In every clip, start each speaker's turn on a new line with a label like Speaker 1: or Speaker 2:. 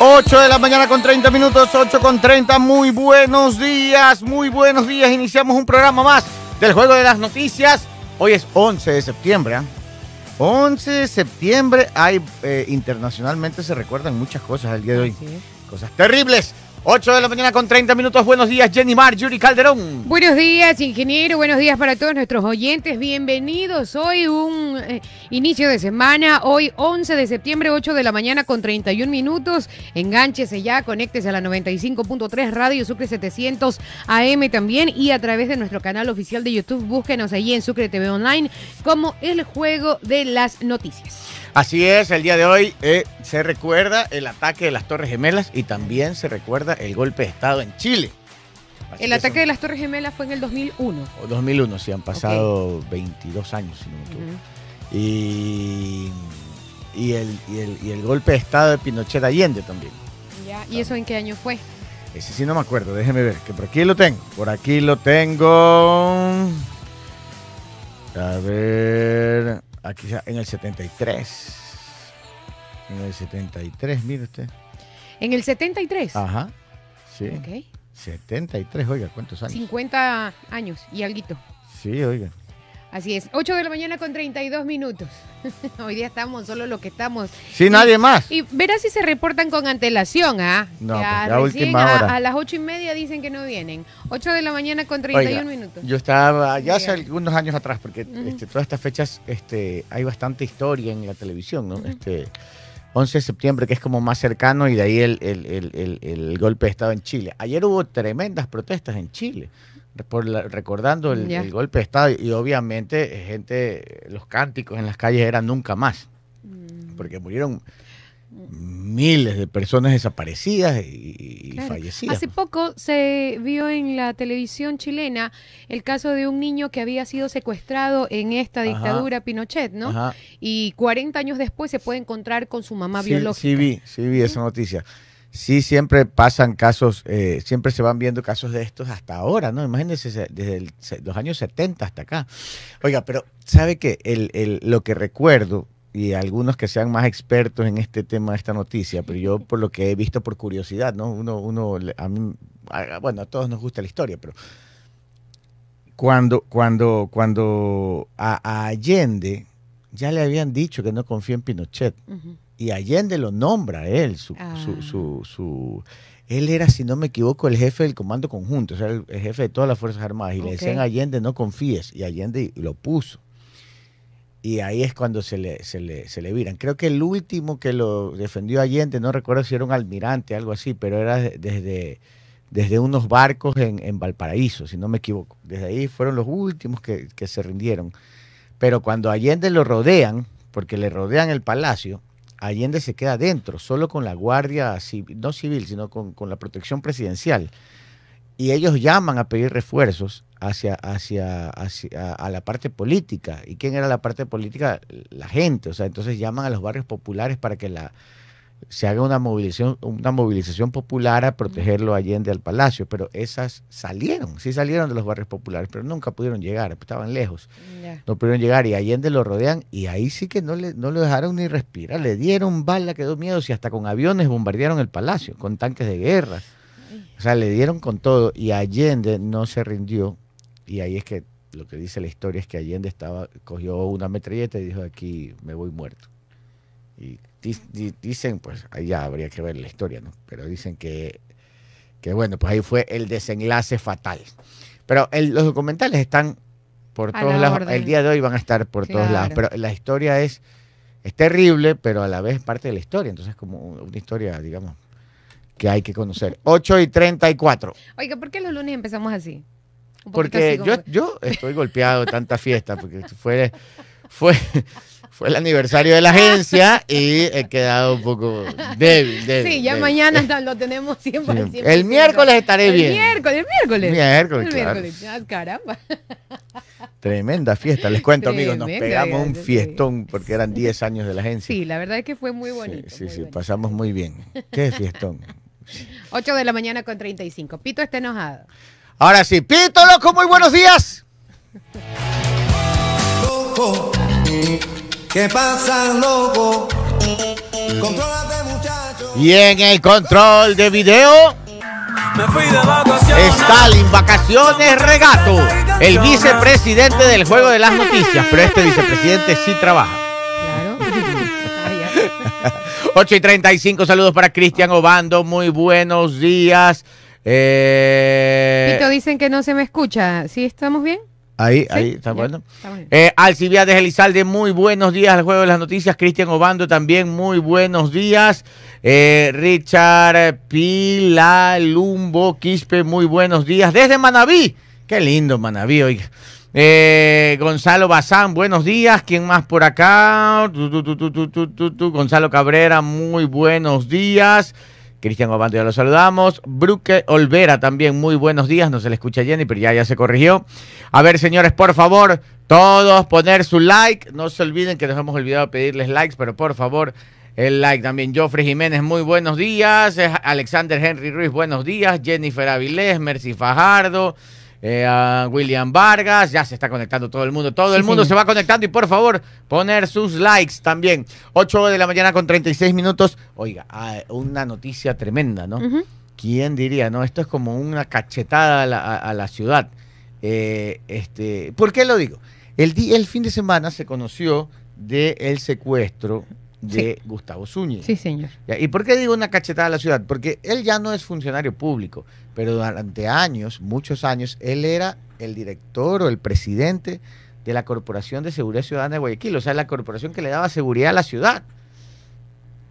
Speaker 1: 8 de la mañana con 30 minutos, 8 con 30. Muy buenos días, muy buenos días. Iniciamos un programa más del Juego de las Noticias. Hoy es 11 de septiembre. ¿ah? 11 de septiembre. Hay, eh, internacionalmente se recuerdan muchas cosas el día de hoy. Cosas terribles. 8 de la mañana con 30 minutos. Buenos días, Jenny Mar, Yuri Calderón.
Speaker 2: Buenos días, ingeniero. Buenos días para todos nuestros oyentes. Bienvenidos. Hoy un eh, inicio de semana. Hoy 11 de septiembre, 8 de la mañana con 31 minutos. Engánchese ya, conéctese a la 95.3 Radio Sucre 700 AM también y a través de nuestro canal oficial de YouTube. Búsquenos allí en Sucre TV Online como el juego de las noticias.
Speaker 1: Así es, el día de hoy eh, se recuerda el ataque de las Torres Gemelas y también se recuerda el golpe de Estado en Chile. Así
Speaker 2: El
Speaker 1: que
Speaker 2: ataque
Speaker 1: son-
Speaker 2: de las Torres Gemelas fue en el 2001.
Speaker 1: o 2001, sí, han pasado 22 años, si no me equivoco. Y, y, el, y, el, y el golpe de Estado de Pinochet Allende también.
Speaker 2: Ya, ¿Y eso en qué año fue?
Speaker 1: Ese sí no me acuerdo, déjeme ver, que por aquí lo tengo. Por aquí lo tengo. A ver, aquí ya, en el 73. En el 73, mire usted.
Speaker 2: En el 73.
Speaker 1: Ajá, sí.
Speaker 2: Ok.
Speaker 1: 73, oiga, ¿cuántos años?
Speaker 2: 50 años y alguito.
Speaker 1: Sí, oiga.
Speaker 2: Así es. 8 de la mañana con 32 minutos. Hoy día estamos solo lo que estamos.
Speaker 1: Sí, nadie más.
Speaker 2: Y verás si se reportan con antelación, ¿ah?
Speaker 1: No,
Speaker 2: Ya
Speaker 1: pues, ya a
Speaker 2: recién
Speaker 1: última
Speaker 2: a-
Speaker 1: hora.
Speaker 2: A, las ocho y media dicen que no vienen. 8 de la mañana con 31
Speaker 1: Oiga,
Speaker 2: minutos.
Speaker 1: Yo estaba ya hace algunos años atrás, porque este, todas estas fechas este, hay bastante historia en la televisión, ¿no? Este, 11 de septiembre, que es como más cercano, y de ahí el, el- el- el- el golpe de Estado en Chile. Ayer hubo tremendas protestas en Chile, por la- recordando el, golpe de Estado, y obviamente, gente, los cánticos en las calles eran nunca más,
Speaker 2: Mm,
Speaker 1: porque murieron miles de personas desaparecidas y,
Speaker 2: claro.
Speaker 1: fallecidas.
Speaker 2: Hace poco se vio en la televisión chilena el caso de un niño que había sido secuestrado en esta
Speaker 1: Ajá.
Speaker 2: dictadura Pinochet, ¿no?
Speaker 1: Ajá.
Speaker 2: Y 40 años después se puede encontrar con su mamá
Speaker 1: Sí,
Speaker 2: biológica.
Speaker 1: Sí vi, sí vi esa noticia. Sí, siempre pasan casos, eh, siempre se van viendo casos de estos hasta ahora, ¿no? Imagínense se- desde los años 70 hasta acá. Oiga, pero ¿sabe qué? El, el- lo que recuerdo, y algunos que sean más expertos en este tema, esta noticia, pero yo por lo que he visto por curiosidad, ¿no? Uno, uno, bueno, a todos nos gusta la historia, pero cuando, cuando, cuando a, a Allende ya le habían dicho que no confía en Pinochet,
Speaker 2: Ujú.
Speaker 1: Y Allende lo nombra él, su,
Speaker 2: Ah.
Speaker 1: su, su, su- él era, si no me equivoco, el jefe del comando conjunto, o sea, el, el jefe de todas las Fuerzas Armadas, y le decían a Allende, no confíes, y Allende lo puso. Y ahí es cuando se le, se le, se le viran. Creo que el último que lo defendió Allende, no recuerdo si era un almirante, algo así, pero era de- desde, desde unos barcos en, en Valparaíso, si no me equivoco. Desde ahí fueron los últimos que, que se rindieron. Pero cuando Allende lo rodean, porque le rodean el palacio, Allende se queda dentro, solo con la guardia civil, no civil, sino con, con la protección presidencial. Y ellos llaman a pedir refuerzos hacia, hacia, hacia a la parte política. ¿Y quién era la parte política? La gente. O sea, entonces llaman a los barrios populares para que la, se haga una movilización, una movilización popular a protegerlo Allende al palacio. Pero esas salieron, sí salieron de los barrios populares, pero nunca pudieron llegar, estaban lejos no pudieron llegar y Allende lo rodean y ahí sí que no le, no lo dejaron ni respirar, le dieron bala, quedó miedo y hasta con aviones bombardearon el palacio, con tanques de guerra. O sea, le dieron con todo y Allende no se rindió y ahí es que lo que dice la historia es que Allende estaba, cogió una metralleta y dijo aquí me voy muerto. Y dicen, pues allá habría que ver la historia, ¿no? Pero dicen que, que bueno, pues ahí fue el desenlace fatal. Pero el- los documentales están por
Speaker 2: A
Speaker 1: todos
Speaker 2: la
Speaker 1: lados.
Speaker 2: orden.
Speaker 1: El día de hoy van a estar por todos lados. Pero la historia es, es terrible, pero a la vez parte de la historia. Entonces es como una historia, digamos, que hay que conocer. 8 y 34.
Speaker 2: Oiga, ¿por qué los lunes empezamos así?
Speaker 1: Porque
Speaker 2: así como-
Speaker 1: yo, yo estoy golpeado de tanta fiesta, porque fue, fue, fue el aniversario de la agencia y he quedado un poco débil. débil
Speaker 2: Sí, ya
Speaker 1: débil.
Speaker 2: mañana lo tenemos siempre.
Speaker 1: Sí.
Speaker 2: al 100%.
Speaker 1: El miércoles estaré
Speaker 2: el
Speaker 1: bien.
Speaker 2: Miércoles, el miércoles.
Speaker 1: Miércoles,
Speaker 2: El
Speaker 1: claro.
Speaker 2: miércoles. Ah, caramba.
Speaker 1: Tremenda fiesta, les cuento amigos, nos pegamos un fiestón porque eran 10 años de la agencia.
Speaker 2: Sí, la verdad es que fue muy
Speaker 1: Sí,
Speaker 2: bonito.
Speaker 1: sí,
Speaker 2: muy
Speaker 1: sí,
Speaker 2: bonito.
Speaker 1: pasamos muy bien. Qué fiestón.
Speaker 2: 8 de la mañana con 35. Pito está enojado.
Speaker 1: Ahora sí, Pito Loco, muy buenos días.
Speaker 3: ¿Qué pasa, loco? Contrólate, muchacho.
Speaker 1: Y en el control de video Stalin, vacaciones, regato. El vicepresidente del juego de las noticias, pero este vicepresidente sí trabaja. Claro. 8 y 35, saludos para Cristian Obando, muy buenos días.
Speaker 2: Eh... Pito, dicen que no se me escucha, ¿sí estamos bien?
Speaker 1: Ahí, ahí, está bueno. Eh, Alcibiades Elizalde, muy buenos días al Juego de las Noticias. Cristian Obando también, muy buenos días. Eh, Richard Pila Lumbo Quispe, muy buenos días. Desde Manaví, qué lindo Manaví, oiga. Eh, Gonzalo Bazán, buenos días. ¿Quién más por acá? Gonzalo Cabrera, muy buenos días. Cristian Obando ya lo saludamos. Bruque Olvera también, muy buenos días. No se le escucha Jenny, pero ya, ya se corrigió. A ver, señores, por favor, todos poner su like. No se olviden que nos hemos olvidado pedirles likes, pero por favor, el like también. Joffrey Jiménez, muy buenos días. Alexander Henry Ruiz, buenos días. Jennifer Avilés, Mercy Fajardo. Eh, William Vargas, ya se está conectando todo el mundo, todo el mundo se va conectando y por favor poner sus likes también. 8 de la mañana con 36 minutos. Oiga, ah, una noticia tremenda, ¿no? ¿Quién diría, no? Esto es como una cachetada a la, ciudad. Eh, este, ¿Por qué lo digo? El, el fin de semana se conoció del secuestro de Gustavo Zúñiga.
Speaker 2: Sí, señor.
Speaker 1: ¿Y por qué digo una cachetada a la ciudad? Porque él ya no es funcionario público, pero durante años, muchos años, él era el director o el presidente de la Corporación de Seguridad Ciudadana de Guayaquil, o sea, la corporación que le daba seguridad a la ciudad.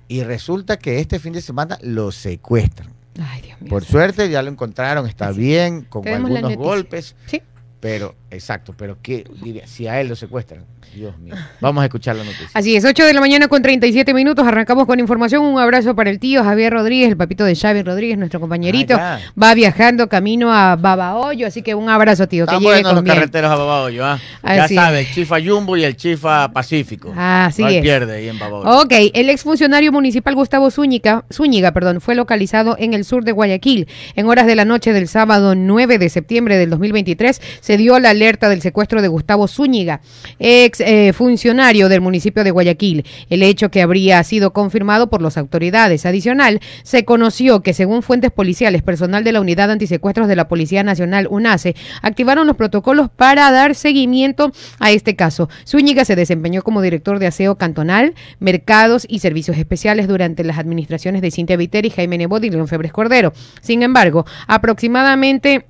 Speaker 1: Y resulta que este fin de semana lo secuestran. Ay, Dios mío. Por suerte ya lo encontraron, está bien, con algunos golpes. Sí. Pero, exacto, pero ¿qué diría? Si a él lo secuestran, Dios mío. Vamos a escuchar la noticia.
Speaker 2: Así es, 8 de la mañana con 37 minutos. Arrancamos con información. Un abrazo para el tío Javier Rodríguez, el papito de Xavi Rodríguez, nuestro compañerito. Ah, Va viajando camino a Babahoyo, así que un abrazo, tío.
Speaker 1: Están que llegue los carreteros a Babahoyo, ¿ah? Ya sabes, Chifa Jumbo y el Chifa Pacífico.
Speaker 2: Así
Speaker 1: no
Speaker 2: es.
Speaker 1: pierde ahí en Babahoyo.
Speaker 2: Ok, el exfuncionario municipal Gustavo Zúñiga, Zúñiga perdón, fue localizado en el sur de Guayaquil. En horas de la noche del sábado 9 de septiembre del 2023 se dio la alerta del secuestro de Gustavo Zúñiga, ex eh, funcionario del municipio de Guayaquil. El hecho que habría sido confirmado por las autoridades. Adicional, se conoció que según fuentes policiales, personal de la Unidad Antisecuestros de la Policía Nacional, UNACE, activaron los protocolos para dar seguimiento a este caso. Zúñiga se desempeñó como director de aseo cantonal, mercados y servicios especiales durante las administraciones de Cintia Viteri, Jaime Nebot y León Febres Cordero. Sin embargo, aproximadamente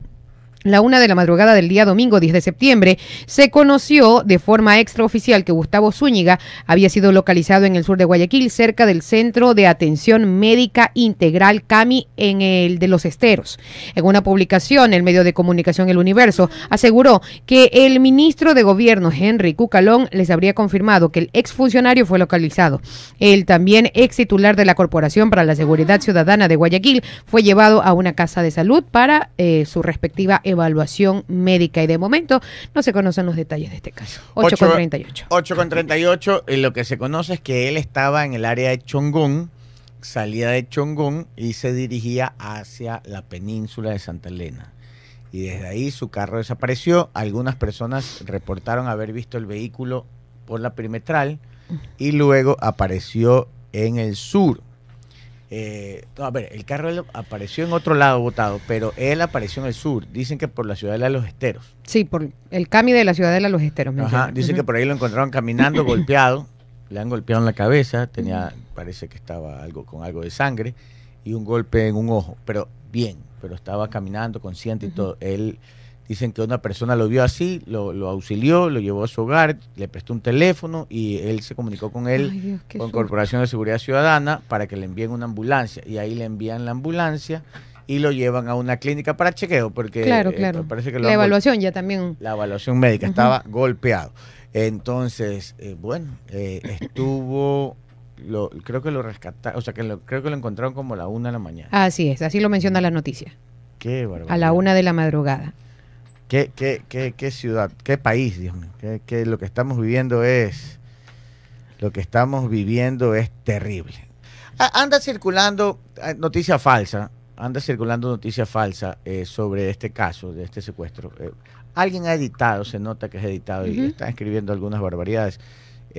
Speaker 2: la una de la madrugada del día domingo 10 de septiembre, se conoció de forma extraoficial que Gustavo Zúñiga había sido localizado en el sur de Guayaquil, cerca del Centro de Atención Médica Integral CAMI en el de los Esteros. En una publicación, el medio de comunicación El Universo aseguró que el ministro de Gobierno, Henry Cucalón, les habría confirmado que el exfuncionario fue localizado. El también ex titular de la Corporación para la Seguridad Ciudadana de Guayaquil fue llevado a una casa de salud para eh, su respectiva médica y de momento no se conocen los detalles de este caso. 8,38.
Speaker 1: 8,38. Y lo que se conoce es que él estaba en el área de Chongón, salía de Chongón y se dirigía hacia la península de Santa Elena. Y desde ahí su carro desapareció. Algunas personas reportaron haber visto el vehículo por la perimetral y luego apareció en el sur. Eh, a ver, el carro apareció en otro lado botado, pero él apareció en el sur. Dicen que por la ciudad de Los Esteros.
Speaker 2: Sí, por el cami de la ciudad de Los Esteros.
Speaker 1: Ajá, dicen que por ahí lo encontraron caminando, golpeado. Le han golpeado en la cabeza, tenía, parece que estaba algo con algo de sangre y un golpe en un ojo, pero bien, pero estaba caminando consciente y todo. Él Dicen que una persona lo vio así, lo, auxilió, lo llevó a su hogar, le prestó un teléfono y él se comunicó con él, con Corporación de Seguridad Ciudadana, para que le envíen una ambulancia. Y ahí le envían la ambulancia y lo llevan a una clínica para chequeo, porque
Speaker 2: claro, eh, parece que la evaluación ya también.
Speaker 1: La evaluación médica estaba golpeado. Entonces, eh, bueno, eh, estuvo lo, creo que lo rescataron, o sea, que creo que lo encontraron como a la una de la mañana.
Speaker 2: Así es, así lo menciona la noticia.
Speaker 1: Qué barbaridad.
Speaker 2: A la una de la madrugada.
Speaker 1: ¿Qué, qué, qué, qué ciudad, qué país, Dios mío? Que, lo que estamos viviendo es, lo que estamos viviendo es terrible. Anda circulando ah, noticia falsa, anda circulando noticia falsa eh, sobre este caso, de este secuestro. Eh, alguien ha editado, se nota que es editado y está escribiendo algunas barbaridades.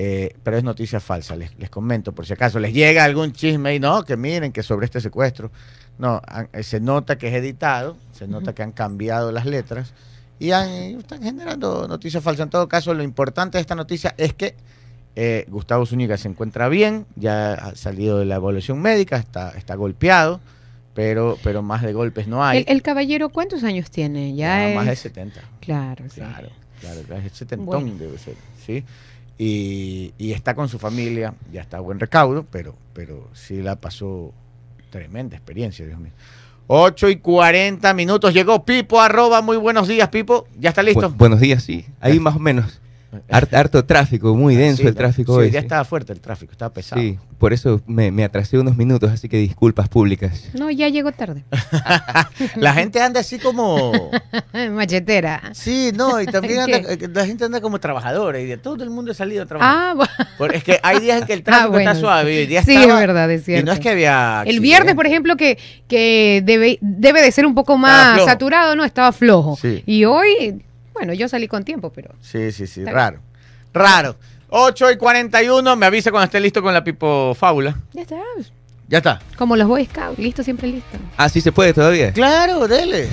Speaker 1: eh, pero es noticia falsa, les, les comento, por si acaso les llega algún chisme y no, que miren que sobre este secuestro. No, eh, se nota que es editado, se nota que han cambiado las letras y han- están generando noticias falsas. En todo caso, lo importante de esta noticia es que eh, Gustavo Zúñiga se encuentra bien, ya ha salido de la evaluación médica, está, está golpeado, pero, pero más de golpes no hay.
Speaker 2: El, el caballero, ¿cuántos años tiene? Ya,
Speaker 1: Ya
Speaker 2: es...
Speaker 1: más de 70.
Speaker 2: Claro, sí.
Speaker 1: Claro, claro, claro, es setentón
Speaker 2: Bueno.
Speaker 1: debe ser, ¿sí? Y, y está con su familia, ya está a buen recaudo, pero, pero sí la pasó tremenda experiencia, Dios mío. 8 y 40 minutos, llegó Pipo, arroba, muy buenos días, Pipo, ¿ya está listo?
Speaker 3: Bu- buenos días, sí. Ahí más o menos. Har- harto tráfico, muy denso
Speaker 1: Sí,
Speaker 3: el tráfico
Speaker 1: sí,
Speaker 3: hoy.
Speaker 1: ya
Speaker 3: sí.
Speaker 1: estaba fuerte el tráfico, estaba pesado.
Speaker 3: Sí, por eso me, me atrasé unos minutos, así que disculpas públicas.
Speaker 2: No, ya llegó tarde.
Speaker 1: La gente anda así como...
Speaker 2: Machetera.
Speaker 1: Sí, no, y también anda- eh, la gente anda como trabajadora y de todo el mundo ha salido a trabajar.
Speaker 2: Ah, bueno.
Speaker 1: Es que hay días en que el tráfico
Speaker 2: bueno,
Speaker 1: está suave y día
Speaker 2: sí,
Speaker 1: estaba-
Speaker 2: es verdad, es
Speaker 1: Y no es que había...
Speaker 2: El viernes, por ejemplo, que, que debe, debe de ser un poco más saturado, ¿no? Estaba flojo.
Speaker 1: Sí.
Speaker 2: Y hoy, bueno, yo salí con tiempo, pero...
Speaker 1: Sí, sí, sí, raro. Raro. 8 y 41, me avisa cuando esté listo con la Pipo Fábula.
Speaker 2: Ya está.
Speaker 1: Ya está.
Speaker 2: Como los Boy Scouts, listo, siempre listo.
Speaker 3: Ah, sí se puede todavía.
Speaker 1: Claro, dele.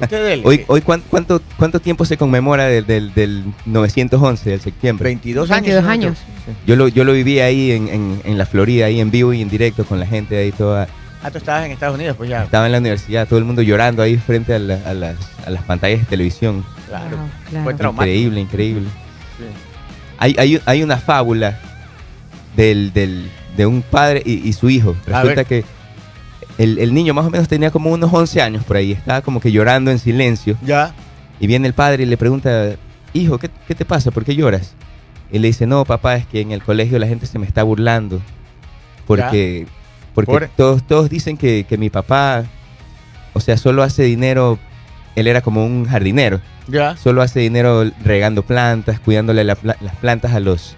Speaker 1: Usted dele.
Speaker 3: Hoy, hoy ¿cuán- cuánto, ¿cuánto tiempo se conmemora del, del, del 911, del septiembre?
Speaker 1: 22 años.
Speaker 2: 22
Speaker 1: ¿no?
Speaker 2: años.
Speaker 3: Yo lo, yo lo viví ahí en, en, en la Florida, ahí en vivo y en directo con la gente ahí toda.
Speaker 1: Ah, tú estabas en Estados Unidos, pues ya.
Speaker 3: Estaba en la universidad, todo el mundo llorando ahí frente a, la- a las, a las pantallas de televisión.
Speaker 1: Claro.
Speaker 2: Wow, claro.
Speaker 1: Fue traumático.
Speaker 3: Increíble, increíble.
Speaker 1: Sí.
Speaker 3: Hay, hay, hay una fábula del, del- de un padre y, y su hijo. Resulta que el, el niño más o menos tenía como unos 11 años por ahí. Estaba como que llorando en silencio.
Speaker 1: Ya.
Speaker 3: Y viene el padre y le pregunta, hijo, ¿qué, qué te pasa? ¿Por qué lloras? Y le dice, no, papá, es que en el colegio la gente se me está burlando. Porque, porque
Speaker 1: Por-
Speaker 3: todos, todos dicen que, que mi papá, o sea, solo hace dinero, él era como un jardinero,
Speaker 1: Ya.
Speaker 3: solo hace dinero regando plantas, cuidándole la las plantas a los,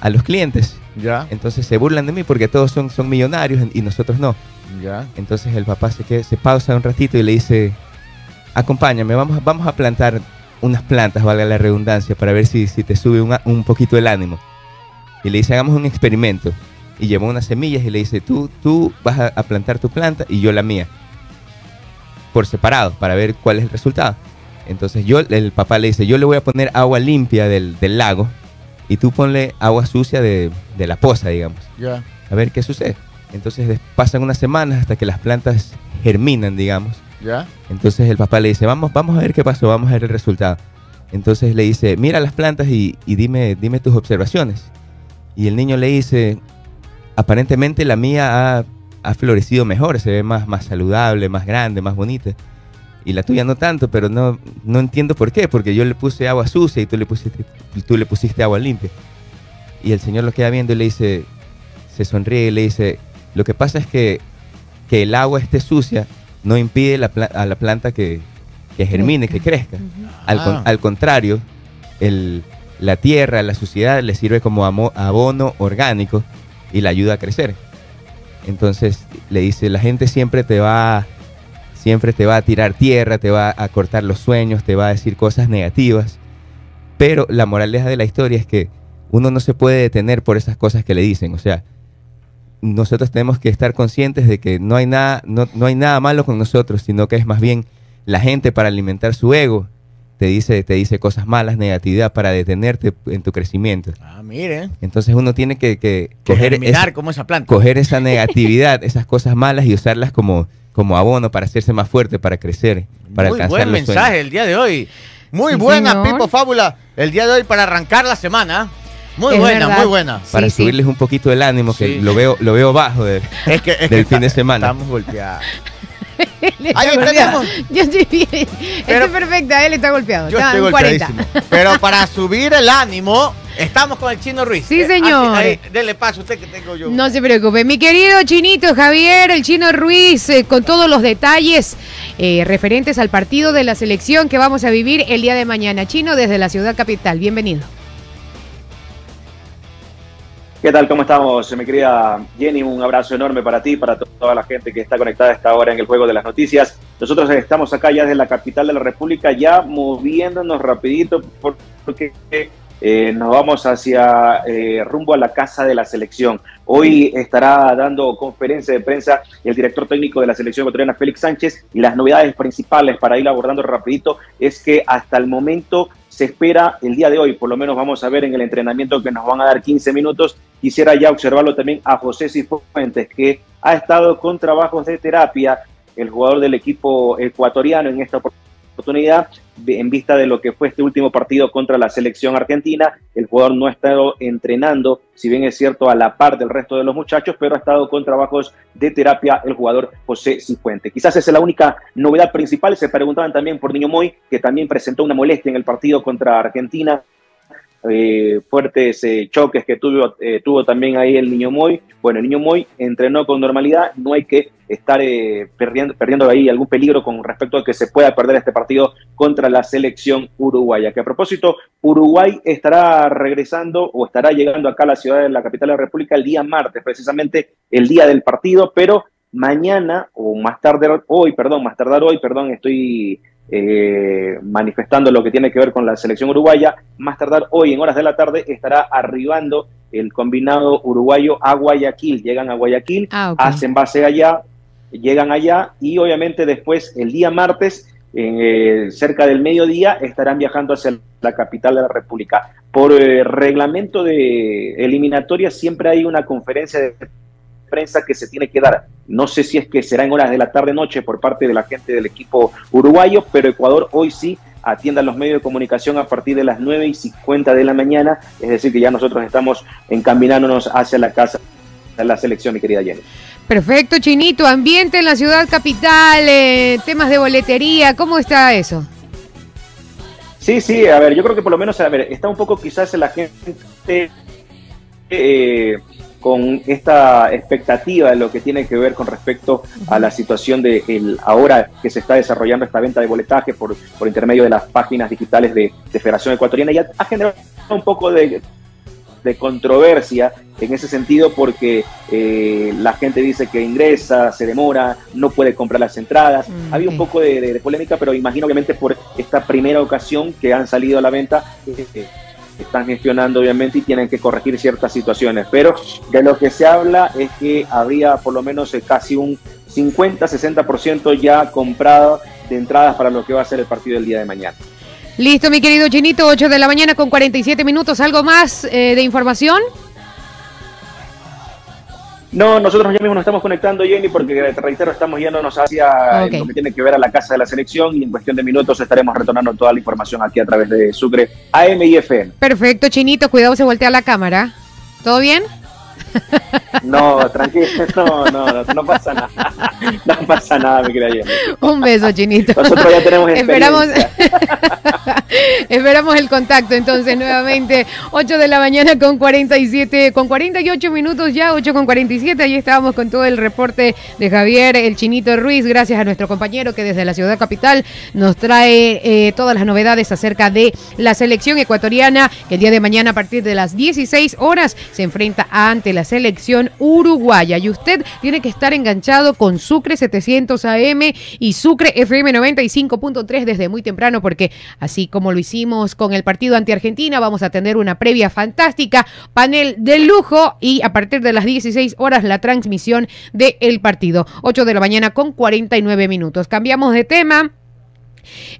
Speaker 3: a los clientes.
Speaker 1: Ya.
Speaker 3: Entonces se burlan de mí porque todos son, son millonarios y nosotros no.
Speaker 1: Ya.
Speaker 3: Entonces el papá se, queda- se pausa un ratito y le dice, acompáñame, vamos, a- vamos a plantar unas plantas, valga la redundancia, para ver si, si te sube un, un poquito el ánimo. Y le dice, hagamos un experimento. Y llevó unas semillas y le dice, tú, tú vas a, a plantar tu planta y yo la mía. Por separado, para ver cuál es el resultado. Entonces yo, el papá le dice, yo le voy a poner agua limpia del, del lago y tú ponle agua sucia de, de la poza, digamos
Speaker 1: Ya.
Speaker 3: a ver qué sucede. Entonces pasan unas semanas hasta que las plantas germinan, digamos.
Speaker 1: Ya.
Speaker 3: Entonces el papá le dice, vamos, vamos a ver qué pasó, vamos a ver el resultado. Entonces le dice, mira las plantas y, y dime, dime tus observaciones. Y el niño le dice, aparentemente la mía ha, ha florecido mejor, se ve más, más saludable, más grande, más bonita. Y la tuya no tanto, pero no, no entiendo por qué, porque yo le puse agua sucia y tú le pusiste, tú le pusiste agua limpia. Y el señor lo queda viendo y le dice, se sonríe y le dice, lo que pasa es que, que el agua esté sucia no impide la a la planta que, que germine, que crezca. Al,
Speaker 1: Ah.
Speaker 3: al contrario, el- la tierra, la suciedad le sirve como abono orgánico y la ayuda a crecer. Entonces le dice, la gente siempre te va, siempre te va a tirar tierra, te va a cortar los sueños, te va a decir cosas negativas. Pero la moraleja de la historia es que uno no se puede detener por esas cosas que le dicen. O sea, nosotros tenemos que estar conscientes de que no hay nada, no, no hay nada malo con nosotros, sino que es más bien la gente para alimentar su ego te dice, te dice cosas malas, negatividad para detenerte en tu crecimiento.
Speaker 1: Ah, mire.
Speaker 3: Entonces uno tiene que, que
Speaker 1: Que
Speaker 3: coger, esa,
Speaker 1: como esa planta.
Speaker 3: coger esa negatividad, esas cosas malas y usarlas como, como abono para hacerse más fuerte, para crecer, para
Speaker 1: Muy
Speaker 3: alcanzar
Speaker 1: buen
Speaker 3: los
Speaker 1: mensaje
Speaker 3: sueños.
Speaker 1: el día de hoy. Muy
Speaker 2: Sí,
Speaker 1: buena,
Speaker 2: señor.
Speaker 1: Pipo Fábula, el día de hoy para arrancar la semana. Muy
Speaker 2: Es
Speaker 1: buena,
Speaker 2: verdad.
Speaker 1: muy buena.
Speaker 3: Para
Speaker 2: Sí, sí.
Speaker 3: subirles un poquito el ánimo, que
Speaker 1: Sí.
Speaker 3: lo veo, lo veo bajo. de-
Speaker 1: Es que, es que
Speaker 3: Del fin de semana.
Speaker 1: Estamos golpeados. Ahí tenemos.
Speaker 2: Yo estoy bien.
Speaker 1: Pero-
Speaker 2: Estoy perfecta, él está golpeado.
Speaker 1: Yo
Speaker 2: está
Speaker 1: estoy
Speaker 2: en 40.
Speaker 1: golpeadísimo. Pero para subir el ánimo, estamos con el Chino Ruiz.
Speaker 2: Sí,
Speaker 1: Eh,
Speaker 2: señor.
Speaker 1: ahí, dele paso a usted que tengo yo.
Speaker 2: No se preocupe. Mi querido Chinito Javier, el Chino Ruiz, eh, con todos los detalles eh, referentes al partido de la selección que vamos a vivir el día de mañana. Chino, desde la ciudad capital. Bienvenido.
Speaker 4: ¿Qué tal? ¿Cómo estamos, mi querida Jenny? Un abrazo enorme para ti, para to- toda la gente que está conectada a esta hora en el Juego de las Noticias. Nosotros estamos acá ya desde la capital de la República, ya moviéndonos rapidito, por- porque eh, nos vamos hacia eh, rumbo a la casa de la selección. Hoy estará dando conferencia de prensa el director técnico de la selección ecuatoriana, Félix Sánchez, y las novedades principales para ir abordando rapidito es que hasta el momento se espera el día de hoy, por lo menos vamos a ver en el entrenamiento que nos van a dar 15 minutos. Quisiera ya observarlo también a José Cifuentes, que ha estado con trabajos de terapia, el jugador del equipo ecuatoriano en esta oportunidad en vista de lo que fue este último partido contra la selección argentina. El jugador no ha estado entrenando, si bien es cierto, a la par del resto de los muchachos, pero ha estado con trabajos de terapia el jugador José Cifuente. Quizás esa es la única novedad principal. Se preguntaban también por Niño Moy, que también presentó una molestia en el partido contra Argentina eh, fuertes eh, choques que tuvo, eh, tuvo también ahí el niño Moy. Bueno, el niño Moy entrenó con normalidad, no hay que estar perdiendo, perdiendo ahí algún peligro con respecto a que se pueda perder este partido contra la selección uruguaya. Que a propósito, Uruguay estará regresando o estará llegando acá a la ciudad de la capital de la República el día martes, precisamente el día del partido, pero mañana o más tarde hoy, perdón, más tardar hoy, perdón, estoy eh, manifestando lo que tiene que ver con la selección uruguaya. Más tardar hoy, en horas de la tarde, estará arribando el combinado uruguayo a Guayaquil. Llegan a Guayaquil, ah, hacen base allá, llegan allá y obviamente después, el día martes, eh, cerca del mediodía, estarán viajando hacia la capital de la República. Por eh, reglamento de eliminatoria siempre hay una conferencia de prensa que se tiene que dar. No sé si es que será en horas de la tarde-noche por parte de la gente del equipo uruguayo, pero Ecuador hoy sí atienda los medios de comunicación a partir de las 9 y 50 de la mañana, es decir, que ya nosotros estamos encaminándonos hacia la casa de la selección, mi querida Jenny.
Speaker 2: Perfecto, Chinito. Ambiente en la ciudad capital, eh, temas de boletería, ¿cómo está eso?
Speaker 4: Sí, sí, a ver, yo creo que por lo menos, a ver, está un poco quizás la gente eh, con esta expectativa de lo que tiene que ver con respecto a la situación de el, ahora que se está desarrollando esta venta de boletaje por, por intermedio de las páginas digitales de, Federación Ecuatoriana y ha, generado un poco de, controversia en ese sentido porque eh, la gente dice que ingresa, se demora, no puede comprar las entradas. Mm, Había un poco de, polémica, pero imagino obviamente por esta primera ocasión que han salido a la venta. Eh, están gestionando obviamente y tienen que corregir ciertas situaciones. Pero de lo que se habla es que habría por lo menos eh, casi un 50-60% ya comprado de entradas para lo que va a ser el partido del día de mañana.
Speaker 2: Listo, mi querido Chinito, 8 de la mañana con 47 minutos. ¿Algo más eh, de información?
Speaker 4: No, nosotros ya mismo nos estamos conectando, Jenny, porque te reitero, estamos yéndonos hacia lo que tiene que ver a la casa de la selección y en cuestión de minutos estaremos retornando toda la información aquí a través de Sucre AM y FM.
Speaker 2: Perfecto, Chinito, cuidado, se voltea la cámara. ¿Todo bien?
Speaker 4: No, tranquilo, no, no, no, pasa nada. No pasa nada, mi querida.
Speaker 2: Un beso, Chinito.
Speaker 4: Nosotros ya tenemos
Speaker 2: Esperamos, esperamos el contacto entonces nuevamente. 8 de la mañana con 47, con 48 minutos ya, 8 con 47. Ahí estábamos con todo el reporte de Javier, el Chinito Ruiz. Gracias a nuestro compañero que desde la ciudad capital nos trae eh, todas las novedades acerca de la selección ecuatoriana que el día de mañana a partir de las 16 horas se enfrenta ante la selección uruguaya. Y usted tiene que estar enganchado con Sucre 700 AM y Sucre FM 95.3 desde muy temprano porque así como lo hicimos con el partido ante Argentina, vamos a tener una previa fantástica, panel de lujo y a partir de las 16 horas la transmisión del partido. 8 de la mañana con 49 minutos. Cambiamos de tema.